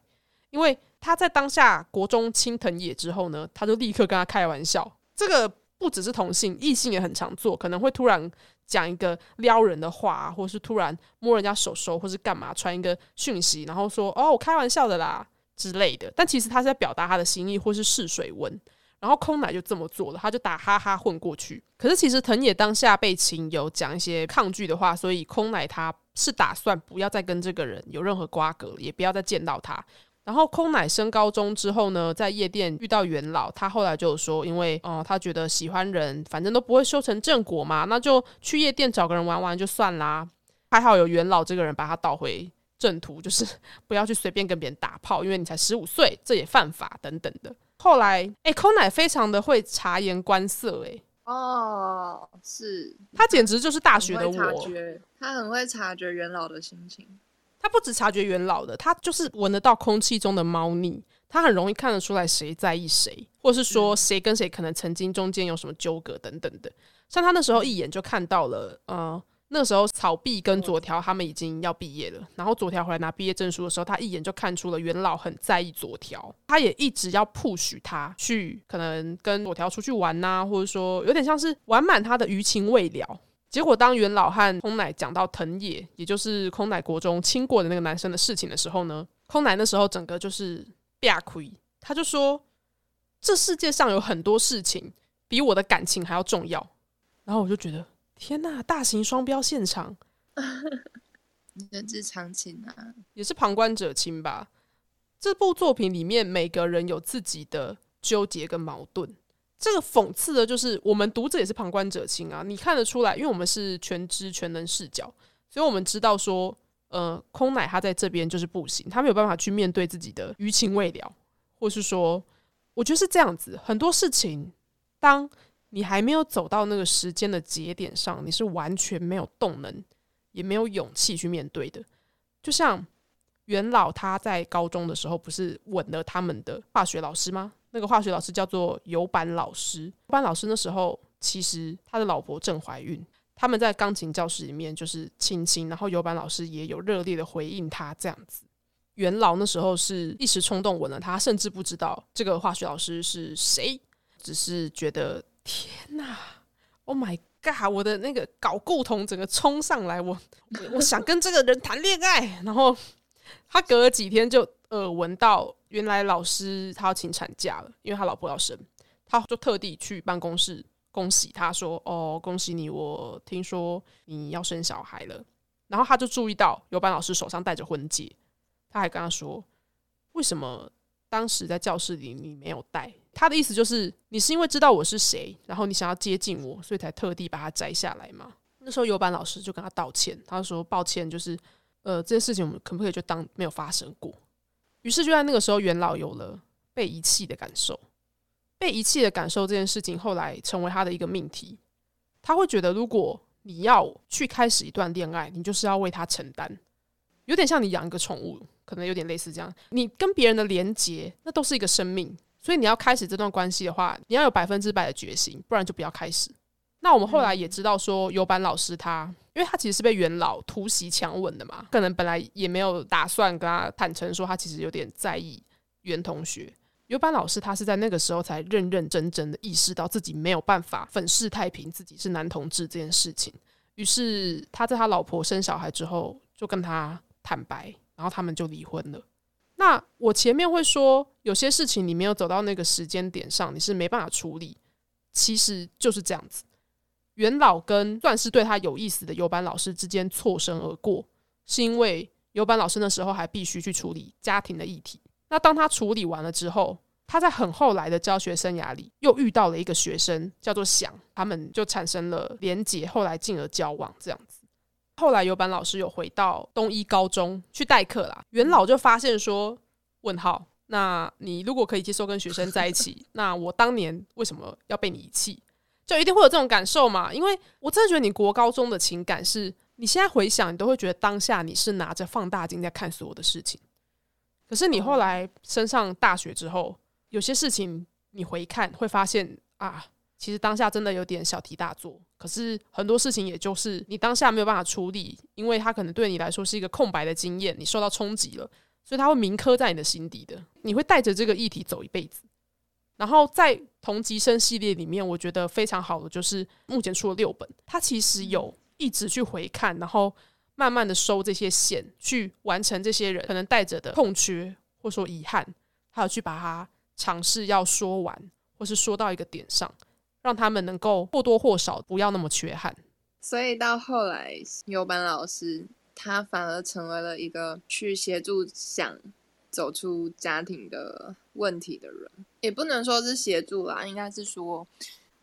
因为他在当下国中亲藤野之后呢，他就立刻跟他开玩笑，这个不只是同性，异性也很常做，可能会突然讲一个撩人的话，或是突然摸人家手手，或是干嘛传一个讯息，然后说哦，我开玩笑的啦。之类的，但其实他是在表达他的心意或是试水温，然后空奶就这么做了，他就打哈哈混过去。可是其实藤野当下被情有讲一些抗拒的话，所以空奶他是打算不要再跟这个人有任何瓜葛，也不要再见到他。然后空奶升高中之后呢，在夜店遇到元老，他后来就说，因为哦，他觉得喜欢人反正都不会修成正果嘛，那就去夜店找个人玩玩就算啦。还好有元老这个人把他倒回正途，就是不要去随便跟别人打炮，因为你才十五岁，这也犯法等等的。后来，哎，空奶非常的会察言观色，哎，哦，是他简直就是大学的察我。觉，他很会察觉元老的心情。他不止察觉元老的，他就是闻得到空气中的猫腻。他很容易看得出来谁在意谁，或是说谁跟谁可能曾经中间有什么纠葛等等的。像他那时候一眼就看到了，呃，那时候草壁跟左条他们已经要毕业了，然后左条回来拿毕业证书的时候，他一眼就看出了元老很在意左条，他也一直要 push 他去可能跟左条出去玩呐，或者说有点像是玩满他的余情未了。结果当元老和空奶讲到藤野，也就是空奶国中亲过的那个男生的事情的时候呢，空奶那时候整个就是。亚亏，他就说：“这世界上有很多事情比我的感情还要重要。”然后我就觉得，天呐，大型双标现场，人之常情啊，也是旁观者清吧。这部作品里面，每个人有自己的纠结跟矛盾。这个讽刺的就是，我们读者也是旁观者清啊。你看得出来，因为我们是全知全能视角，所以我们知道说。呃，空奶他在这边就是不行，他没有办法去面对自己的余情未了，或是说，我觉得是这样子。很多事情，当你还没有走到那个时间的节点上，你是完全没有动能，也没有勇气去面对的。就像元老他在高中的时候，不是吻了他们的化学老师吗？那个化学老师叫做油板老师。油板老师那时候其实他的老婆正怀孕。他们在钢琴教室里面就是亲亲，然后有板老师也有热烈的回应他这样子。元老那时候是一时冲动吻了他，甚至不知道这个化学老师是谁，只是觉得天哪，Oh my god！我的那个搞构同整个冲上来，我我想跟这个人谈恋爱。然后他隔了几天就耳闻到，原来老师他要请产假了，因为他老婆要生，他就特地去办公室。恭喜他说：“哦，恭喜你！我听说你要生小孩了。”然后他就注意到有班老师手上戴着婚戒，他还跟他说：“为什么当时在教室里你没有戴？”他的意思就是你是因为知道我是谁，然后你想要接近我，所以才特地把它摘下来嘛。那时候有班老师就跟他道歉，他说：“抱歉，就是呃，这件事情我们可不可以就当没有发生过？”于是就在那个时候，元老有了被遗弃的感受。被遗弃的感受这件事情，后来成为他的一个命题。他会觉得，如果你要去开始一段恋爱，你就是要为他承担，有点像你养一个宠物，可能有点类似这样。你跟别人的连接，那都是一个生命，所以你要开始这段关系的话，你要有百分之百的决心，不然就不要开始。那我们后来也知道说，尤班老师他，因为他其实是被元老突袭强吻的嘛，可能本来也没有打算跟他坦诚说，他其实有点在意袁同学。尤班老师，他是在那个时候才认认真真的意识到自己没有办法粉饰太平，自己是男同志这件事情。于是他在他老婆生小孩之后，就跟他坦白，然后他们就离婚了。那我前面会说，有些事情你没有走到那个时间点上，你是没办法处理。其实就是这样子。元老跟算是对他有意思的有班老师之间错身而过，是因为有班老师那时候还必须去处理家庭的议题。那当他处理完了之后，他在很后来的教学生涯里又遇到了一个学生，叫做想，他们就产生了连结，后来进而交往这样子。后来有班老师有回到东一高中去代课啦，元老就发现说：“问号，那你如果可以接受跟学生在一起，那我当年为什么要被你遗弃？就一定会有这种感受嘛？因为我真的觉得你国高中的情感是，你现在回想，你都会觉得当下你是拿着放大镜在看所有的事情。”可是你后来升上大学之后，有些事情你回看会发现啊，其实当下真的有点小题大做。可是很多事情也就是你当下没有办法处理，因为它可能对你来说是一个空白的经验，你受到冲击了，所以它会铭刻在你的心底的。你会带着这个议题走一辈子。然后在同级生系列里面，我觉得非常好的就是目前出了六本，它其实有一直去回看，然后。慢慢的收这些线，去完成这些人可能带着的空缺，或说遗憾，还有去把它尝试要说完，或是说到一个点上，让他们能够或多或少不要那么缺憾。所以到后来，优班老师他反而成为了一个去协助想走出家庭的问题的人，也不能说是协助啦，应该是说。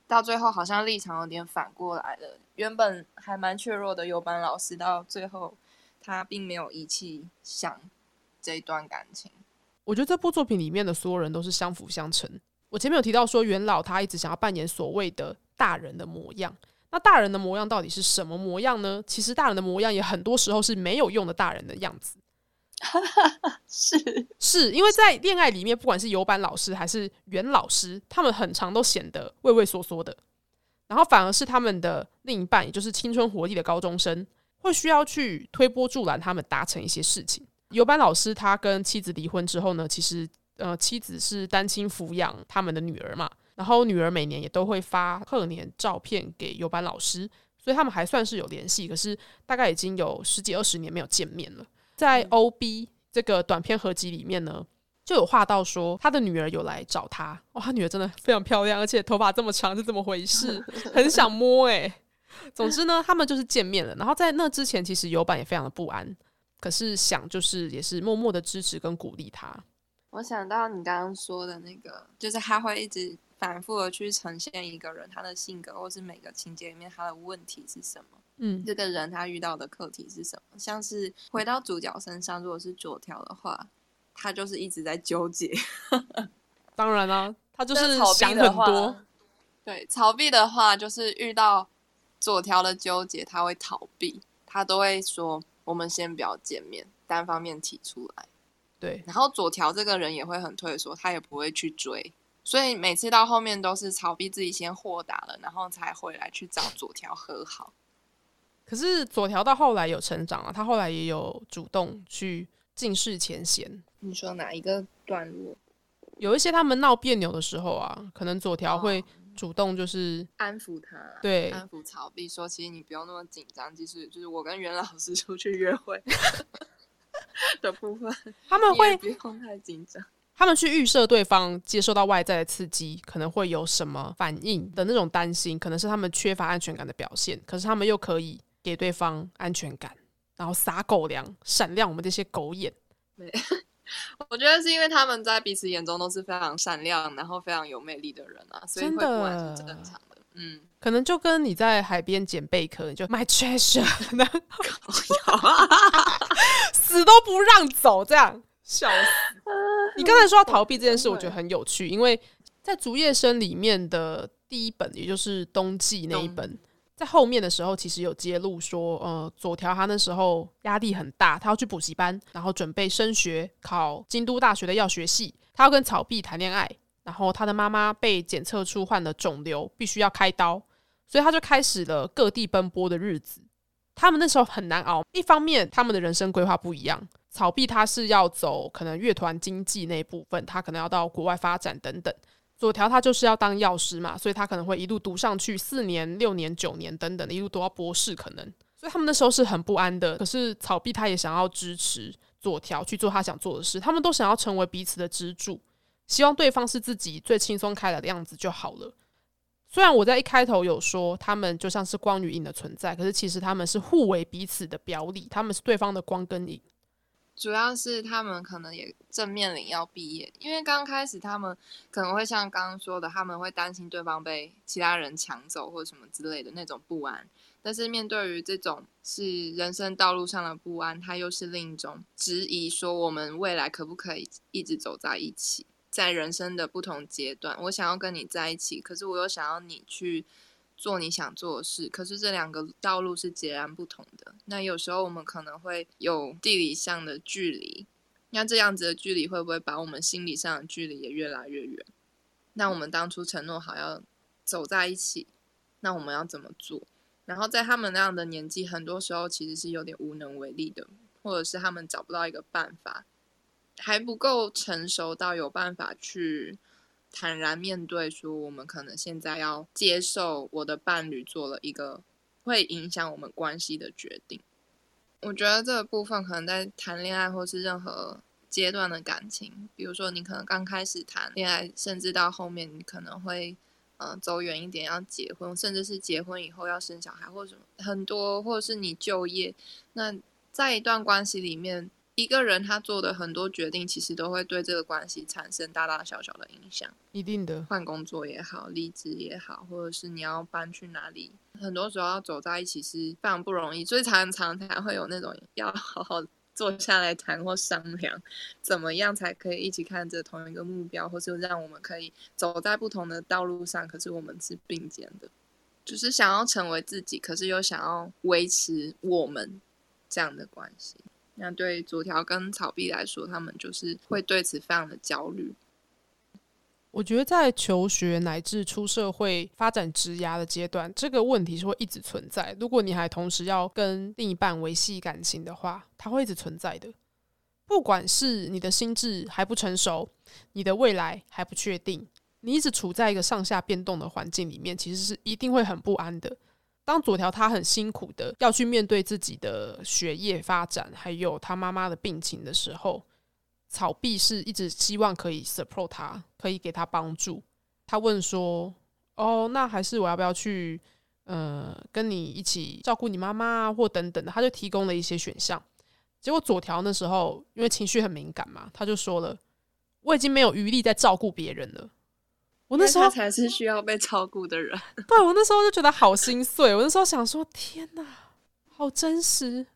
到最后好像立场有点反过来了。原本还蛮脆弱的优班老师，到最后他并没有遗弃想这一段感情。我觉得这部作品里面的所有人都是相辅相成。我前面有提到说，元老他一直想要扮演所谓的大人的模样。那大人的模样到底是什么模样呢？其实大人的模样也很多时候是没有用的大人的样子。是是因为在恋爱里面，不管是有班老师还是袁老师，他们很长都显得畏畏缩缩的。然后反而是他们的另一半，也就是青春活力的高中生，会需要去推波助澜，他们达成一些事情。有班老师他跟妻子离婚之后呢，其实呃妻子是单亲抚养他们的女儿嘛。然后女儿每年也都会发贺年照片给有班老师，所以他们还算是有联系。可是大概已经有十几二十年没有见面了。在 O B 这个短片合集里面呢，就有话到说他的女儿有来找他。哇，他女儿真的非常漂亮，而且头发这么长是怎么回事？很想摸诶。总之呢，他们就是见面了。然后在那之前，其实有版也非常的不安，可是想就是也是默默的支持跟鼓励他。我想到你刚刚说的那个，就是他会一直。反复的去呈现一个人他的性格，或是每个情节里面他的问题是什么？嗯，这个人他遇到的课题是什么？像是回到主角身上，如果是左条的话，他就是一直在纠结。当然了，他就是想很多。对，逃避的话就是遇到左条的纠结，他会逃避，他都会说我们先不要见面，单方面提出来。对，然后左条这个人也会很退缩，他也不会去追。所以每次到后面都是曹逼自己先豁达了，然后才回来去找左条和好。可是左条到后来有成长啊，他后来也有主动去尽释前嫌。你说哪一个段落？有一些他们闹别扭的时候啊，可能左条会主动就是安抚他，对，安抚曹逼说：“其实你不用那么紧张，其实就是我跟袁老师出去约会 的部分，他们会不用太紧张。”他们去预设对方接受到外在的刺激可能会有什么反应的那种担心，可能是他们缺乏安全感的表现。可是他们又可以给对方安全感，然后撒狗粮，闪亮我们这些狗眼。对，我觉得是因为他们在彼此眼中都是非常闪亮，然后非常有魅力的人啊，所以会不是正常的。嗯，可能就跟你在海边捡贝壳，你就 my treasure，死都不让走，这样。笑死！你刚才说要逃避这件事，我觉得很有趣，因为在《竹叶生》里面的第一本，也就是冬季那一本，在后面的时候，其实有揭露说，呃，左条他那时候压力很大，他要去补习班，然后准备升学考京都大学的药学系，他要跟草壁谈恋爱，然后他的妈妈被检测出患了肿瘤，必须要开刀，所以他就开始了各地奔波的日子。他们那时候很难熬，一方面他们的人生规划不一样。草壁他是要走可能乐团经济那一部分，他可能要到国外发展等等。左条他就是要当药师嘛，所以他可能会一路读上去四年、六年、九年等等的，一路读到博士可能。所以他们那时候是很不安的。可是草壁他也想要支持左条去做他想做的事，他们都想要成为彼此的支柱，希望对方是自己最轻松开来的样子就好了。虽然我在一开头有说他们就像是光与影的存在，可是其实他们是互为彼此的表里，他们是对方的光跟影。主要是他们可能也正面临要毕业，因为刚开始他们可能会像刚刚说的，他们会担心对方被其他人抢走或什么之类的那种不安。但是面对于这种是人生道路上的不安，它又是另一种质疑，说我们未来可不可以一直走在一起，在人生的不同阶段，我想要跟你在一起，可是我又想要你去。做你想做的事，可是这两个道路是截然不同的。那有时候我们可能会有地理上的距离，那这样子的距离会不会把我们心理上的距离也越来越远？那我们当初承诺好要走在一起，那我们要怎么做？然后在他们那样的年纪，很多时候其实是有点无能为力的，或者是他们找不到一个办法，还不够成熟到有办法去。坦然面对，说我们可能现在要接受我的伴侣做了一个会影响我们关系的决定。我觉得这个部分可能在谈恋爱或是任何阶段的感情，比如说你可能刚开始谈恋爱，甚至到后面你可能会嗯走远一点要结婚，甚至是结婚以后要生小孩或什么很多，或者是你就业，那在一段关系里面，一个人他做的很多决定，其实都会对这个关系产生大大小小的影响。一定的，换工作也好，离职也好，或者是你要搬去哪里，很多时候要走在一起是非常不容易，所以常常才会有那种 要好好坐下来谈或商量，怎么样才可以一起看着同一个目标，或是让我们可以走在不同的道路上，可是我们是并肩的，就是想要成为自己，可是又想要维持我们这样的关系。那对左条跟草壁来说，他们就是会对此非常的焦虑。我觉得在求学乃至出社会发展职涯的阶段，这个问题是会一直存在。如果你还同时要跟另一半维系感情的话，它会一直存在的。不管是你的心智还不成熟，你的未来还不确定，你一直处在一个上下变动的环境里面，其实是一定会很不安的。当左条他很辛苦的要去面对自己的学业发展，还有他妈妈的病情的时候，草壁是一直希望可以 support 他，可以给他帮助。他问说：“哦，那还是我要不要去，呃，跟你一起照顾你妈妈啊，或等等的？”他就提供了一些选项。结果左条那时候因为情绪很敏感嘛，他就说了：“我已经没有余力再照顾别人了。”我那时候才是需要被照顾的人。对我那时候就觉得好心碎。我那时候想说：天哪，好真实，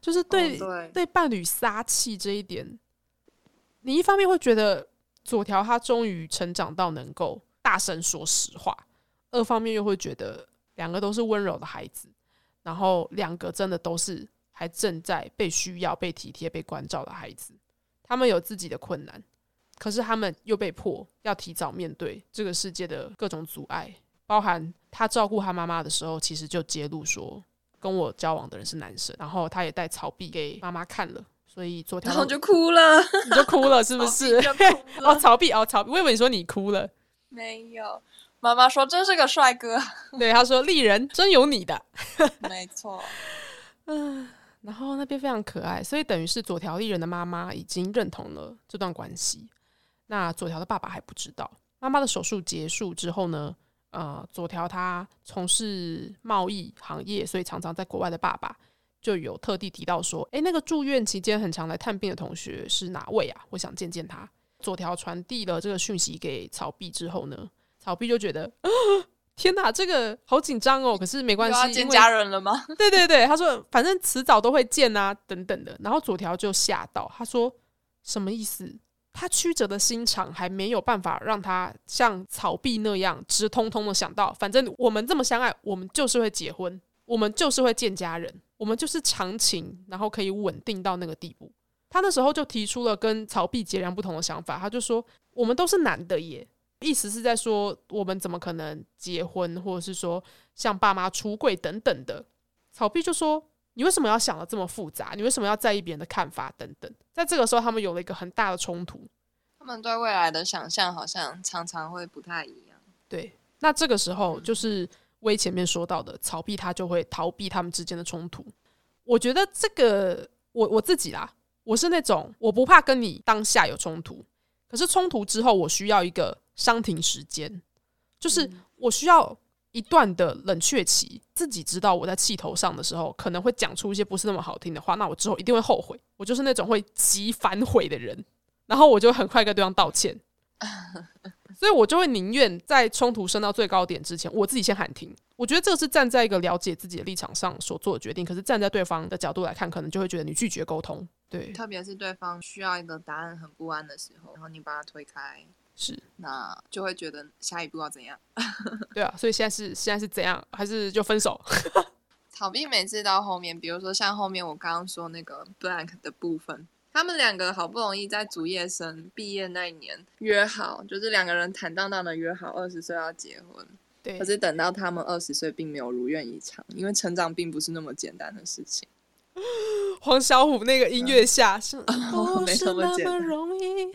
就是对对伴侣撒气这一点。你一方面会觉得左条他终于成长到能够大声说实话，二方面又会觉得两个都是温柔的孩子，然后两个真的都是还正在被需要、被体贴、被关照的孩子，他们有自己的困难。可是他们又被迫要提早面对这个世界的各种阻碍，包含他照顾他妈妈的时候，其实就揭露说跟我交往的人是男生，然后他也带草壁给妈妈看了，所以昨天然后就哭了，你就哭了是不是？哦，曹 碧哦，草壁，我以为你说你哭了，没有，妈妈说真是个帅哥，对，他说丽人真有你的，没错，嗯。然后那边非常可爱，所以等于是左条丽人的妈妈已经认同了这段关系。那左条的爸爸还不知道。妈妈的手术结束之后呢？呃，左条他从事贸易行业，所以常常在国外的爸爸就有特地提到说：“诶，那个住院期间很常来探病的同学是哪位啊？我想见见他。”左条传递了这个讯息给草壁之后呢，草壁就觉得：“天哪，这个好紧张哦！”可是没关系，见家人了吗？对对对，他说：“反正迟早都会见啊，等等的。”然后左条就吓到，他说：“什么意思？”他曲折的心肠还没有办法让他像草壁那样直通通的想到，反正我们这么相爱，我们就是会结婚，我们就是会见家人，我们就是长情，然后可以稳定到那个地步。他那时候就提出了跟草壁截然不同的想法，他就说：“我们都是男的耶，意思是在说我们怎么可能结婚，或者是说向爸妈出柜等等的。”草壁就说。你为什么要想的这么复杂？你为什么要在意别人的看法等等？在这个时候，他们有了一个很大的冲突。他们对未来的想象好像常常会不太一样。对，那这个时候就是微前面说到的，逃避他就会逃避他们之间的冲突。我觉得这个，我我自己啦，我是那种我不怕跟你当下有冲突，可是冲突之后，我需要一个商停时间，就是我需要。一段的冷却期，自己知道我在气头上的时候，可能会讲出一些不是那么好听的话，那我之后一定会后悔。我就是那种会急反悔的人，然后我就很快跟对方道歉，所以我就会宁愿在冲突升到最高点之前，我自己先喊停。我觉得这个是站在一个了解自己的立场上所做的决定，可是站在对方的角度来看，可能就会觉得你拒绝沟通。对，特别是对方需要一个答案很不安的时候，然后你把他推开。是，那就会觉得下一步要怎样？对啊，所以现在是现在是怎样？还是就分手？逃避每次到后面，比如说像后面我刚刚说那个 blank 的部分，他们两个好不容易在主业生毕业那一年约好，就是两个人坦荡荡的约好二十岁要结婚。对，可是等到他们二十岁，并没有如愿以偿，因为成长并不是那么简单的事情。黄小虎那个音乐下是没那么容易。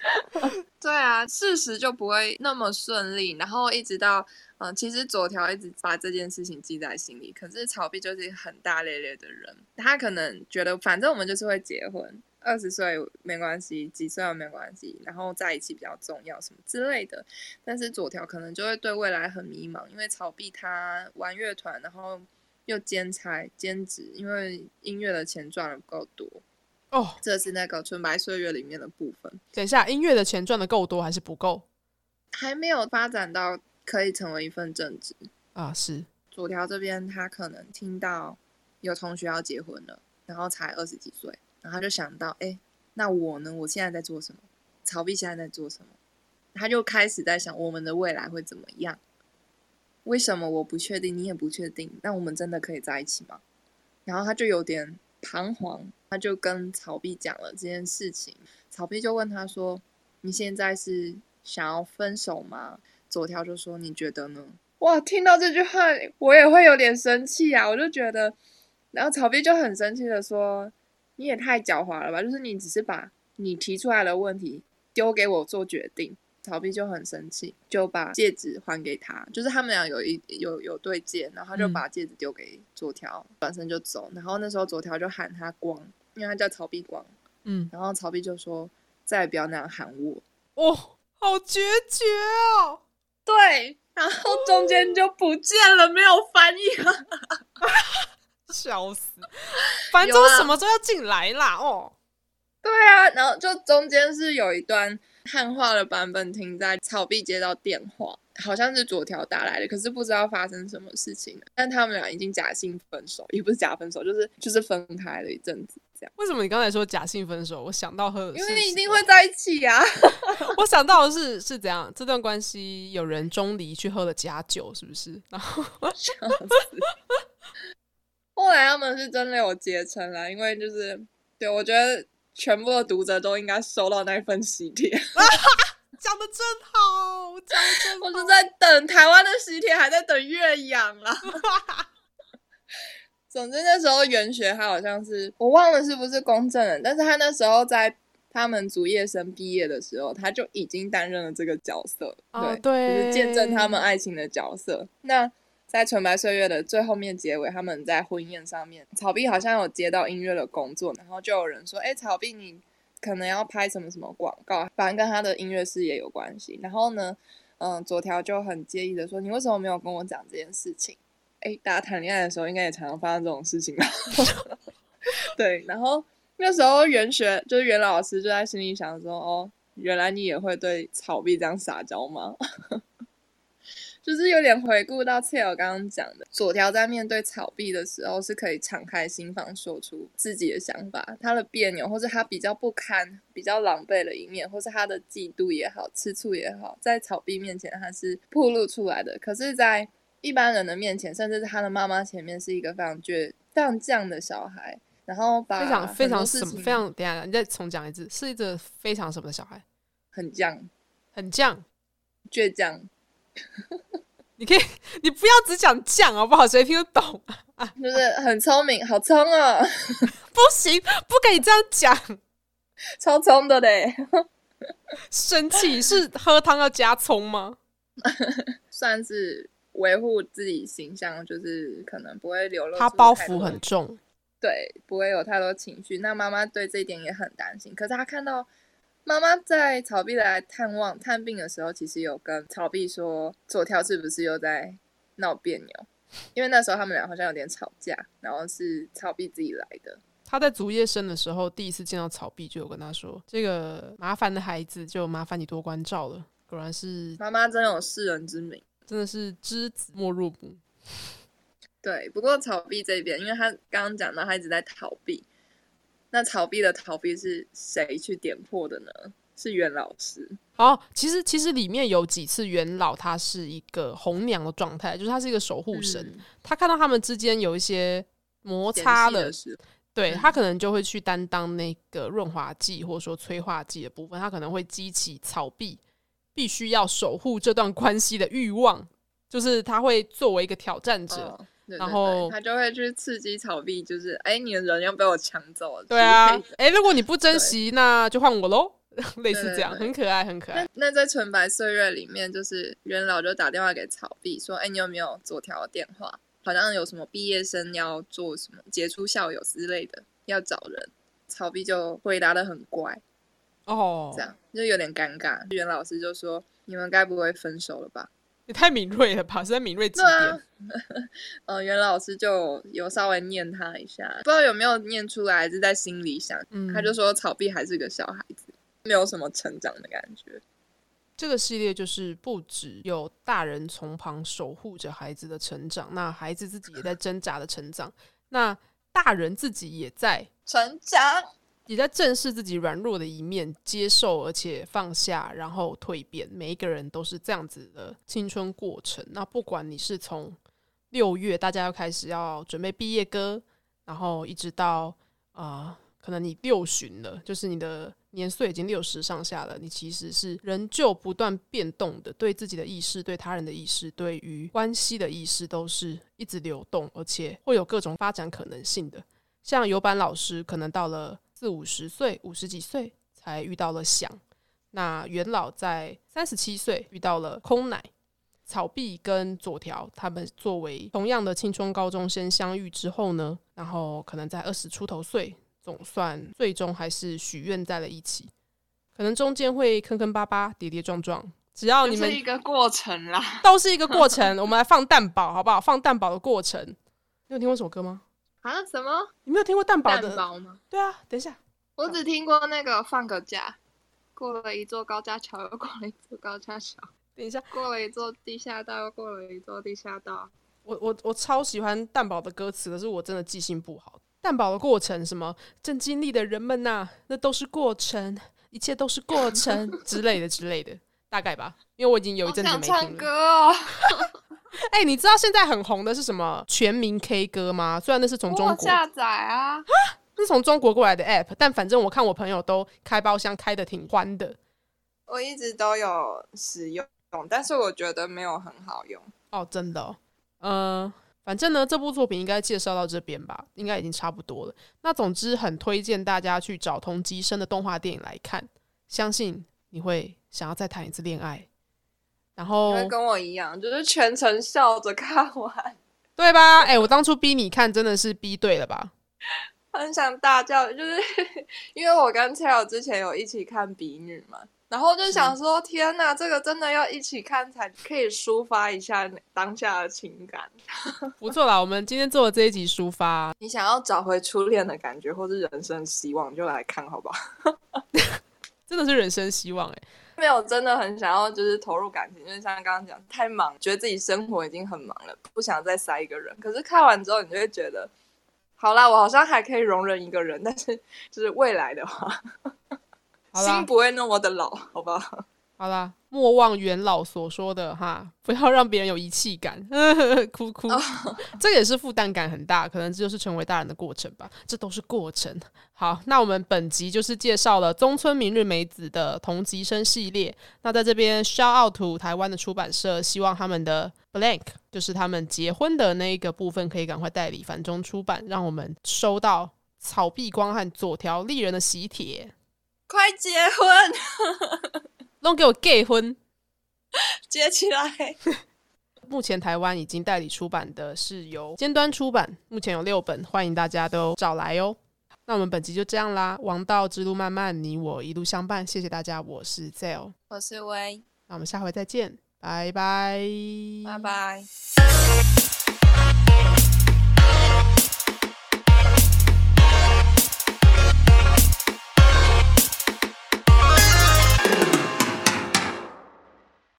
对啊，事实就不会那么顺利，然后一直到嗯，其实左条一直把这件事情记在心里。可是草壁就是很大咧咧的人，他可能觉得反正我们就是会结婚，二十岁没关系，几岁没关系，然后在一起比较重要什么之类的。但是左条可能就会对未来很迷茫，因为草壁他玩乐团，然后又兼差兼职，因为音乐的钱赚的不够多。哦，这是那个纯白岁月里面的部分，等一下，音乐的钱赚的够多还是不够还没有发展到可以成为一份正职。啊？是左条这边他可能听到有同学要结婚了，然后才二十几岁，然后他就想到，哎，那我呢？我现在在做什么？曹碧现在在做什么？他就开始在想我们的未来会怎么样？为什么我不确定，你也不确定？那我们真的可以在一起吗？然后他就有点彷徨，他就跟曹碧讲了这件事情。曹碧就问他说：“你现在是想要分手吗？”左条就说：“你觉得呢？”哇，听到这句话，我也会有点生气啊！我就觉得，然后曹碧就很生气的说：“你也太狡猾了吧！就是你只是把你提出来的问题丢给我做决定。”曹碧就很生气，就把戒指还给他。就是他们俩有一有有对戒，然后他就嗯把戒指丢给左条，转身就走。然后那时候左条就喊他光，因为他叫曹碧光。嗯，然后曹碧就说：“再也不要那样喊我。哦，好决绝哦。”对，然后中间就不见了，没有翻译了。笑死！反正什么时候要进来啦？哦，对啊，然后就中间是有一段汉化的版本停在草壁接到电话，好像是左条打来的，可是不知道发生什么事情了。但他们俩已经假性分手，也不是假分手，就是就是分开了一阵子这样。为什么你刚才说假性分手？我想到和因为一定会在一起啊！我想到的是是怎样？这段关系有人钟离去喝了假酒，是不是？然后笑死后来他们是真的有结成了，因为就是对我觉得全部的读者都应该收到那份喜帖。讲的真好，讲的真好。我是在等台湾的喜帖，还在等岳阳啦。总之那时候袁学他好像是我忘了是不是公证人，但是他那时候在他们主业生毕业的时候，他就已经担任了这个角色，哦对，对就是见证他们爱情的角色。那在纯白岁月的最后面结尾，他们在婚宴上面，草碧好像有接到音乐的工作，然后就有人说：“哎，草碧你可能要拍什么什么广告，反正跟他的音乐事业有关系。”然后呢，嗯，左条就很介意的说：“你为什么没有跟我讲这件事情？”哎，大家谈恋爱的时候应该也常常发生这种事情吧？对，然后那时候袁学就是袁老师就在心里想说：“哦，原来你也会对草壁这样撒娇吗？” 就是有点回顾到切友刚刚讲的，左条在面对草壁的时候是可以敞开心房说出自己的想法，他的别扭或者他比较不堪、比较狼狈的一面，或是他的嫉妒也好、吃醋也好，在草壁面前他是暴露出来的。可是，在一般人的面前，甚至是他的妈妈前面，是一个非常倔、非常犟的小孩，然后把非常非常什么非常，等下你再重讲一次，是一个非常什么的小孩，很犟、很犟。倔强，你可以，你不要只讲犟好不好？谁听得懂？就是很聪明，好聪啊，不行，不可以这样讲。超聪的嘞。生气是喝汤要加葱吗？算是维护自己形象，就是可能不会流露他包袱很重，对，不会有太多情绪。那妈妈对这一点也很担心。可是他看到妈妈在草壁来探望探病的时候，其实有跟草壁说，左跳是不是又在闹别扭？因为那时候他们俩好像有点吵架，然后是草壁自己来的。他在竹叶生的时候，第一次见到草壁，就有跟他说：“这个麻烦的孩子，就麻烦你多关照了。”果然是，妈妈真有世人之名。真的是知子莫若母。对，不过草碧这边，因为他刚刚讲到他一直在逃避，那草碧的逃避是谁去点破的呢？是袁老师。哦，其实其实里面有几次袁老他是一个红娘的状态，就是他是一个守护神，嗯他看到他们之间有一些摩擦了对他可能就会去担当那个润滑剂或者说催化剂的部分，他可能会激起草壁必须要守护这段关系的欲望，就是他会作为一个挑战者。哦对对对然后他就会去刺激草壁，就是哎，你的人要被我抢走了。对啊哎、如果你不珍惜，那就换我喽，类似对这样，对很可爱，很可爱那。那在纯白岁月里面，就是元老就打电话给草壁说：“哎，你有没有左条的电话？好像有什么毕业生要做什么杰出校友之类的，要找人。”草壁就回答的很乖，哦这，样就有点尴尬。袁老师就说：“你们该不会分手了吧也太敏锐了吧？是在敏锐几点？，呃，袁老师就有稍微念他一下，不知道有没有念出来，还是在心里想。嗯他就说草壁还是个小孩子，没有什么成长的感觉。这个系列就是不只有大人从旁守护着孩子的成长，那孩子自己也在挣扎的成长，那大人自己也在成长，也在正视自己软弱的一面，接受而且放下，然后蜕变。每一个人都是这样子的青春过程。那不管你是从六月大家要开始要准备毕业歌，然后一直到啊、可能你六旬了，就是你的年岁已经六十上下了，你其实是仍旧不断变动的，对自己的意识、对他人的意识、对于关系的意识，都是一直流动，而且会有各种发展可能性的。像有板老师，可能到了四五十岁、五十几岁才遇到了想；那元老在三十七岁遇到了空奶。草壁跟左条他们作为同样的青春高中生相遇之后呢，然后可能在二十出头岁，总算最终还是许愿在了一起。可能中间会坑坑巴巴、跌跌撞撞，只要你们是一个过程啦。都是一个过程。我们来放蛋堡好不好？放蛋堡的过程，你有听过这首歌吗？啊？什么你没有听过蛋堡蛋的？堡吗？对啊，等一下，我只听过那个放个假，过了一座高架桥，又过了一座高架桥，等一下，过了一座地下道，又过了一座地下道。我我我超喜欢蛋堡的歌词，可是我真的记性不好。蛋堡的过程，什么正经历的人们呐、那都是过程，一切都是过程 之类的之类的，大概吧。因为我已经有一好阵子想唱没听了。歌哦，哎、你知道现在很红的是什么全民 K 歌吗？虽然那是从中国，下载啊。是从中国过来的 app，但反正我看我朋友都开包厢开的挺欢的。我一直都有使用，但是我觉得没有很好用。哦，真的、哦，呃，反正呢，这部作品应该介绍到这边吧，应该已经差不多了。那总之，很推荐大家去找同级生的动画电影来看，相信你会想要再谈一次恋爱。然后跟我一样，就是全程笑着看完，对吧？哎、我当初逼你看，真的是逼对了吧？很想大叫，就是 因为我跟 Tail 之前有一起看《比女》嘛，然后就想说，天哪，这个真的要一起看才可以抒发一下当下的情感。不错啦，我们今天做的这一集抒发，你想要找回初恋的感觉，或是人生希望，就来看好不好？真的是人生希望哎、没有真的很想要，就是投入感情，就是像刚刚讲，太忙，觉得自己生活已经很忙了，不想再塞一个人。可是看完之后，你就会觉得，好啦，我好像还可以容忍一个人，但是就是未来的话，心不会那么的老，好不好？好啦，莫忘元老所说的哈，不要让别人有遗弃感，哭哭，这个也是负担感很大，可能这就是成为大人的过程吧，这都是过程。好，那我们本集就是介绍了中村明日美子的同级生系列。那在这边 shout out to 台湾的出版社，希望他们的 blank 就是他们结婚的那一个部分，可以赶快代理繁中出版，让我们收到草壁光和左条丽人的喜帖，快结婚，弄给我 gay 婚。接起来！目前台湾已经代理出版的是由尖端出版，目前有六本，欢迎大家都找来哦。那我们本集就这样啦，王道之路漫漫，你我一路相伴，谢谢大家，我是 Zell，我是薇，那我们下回再见，拜拜，拜拜。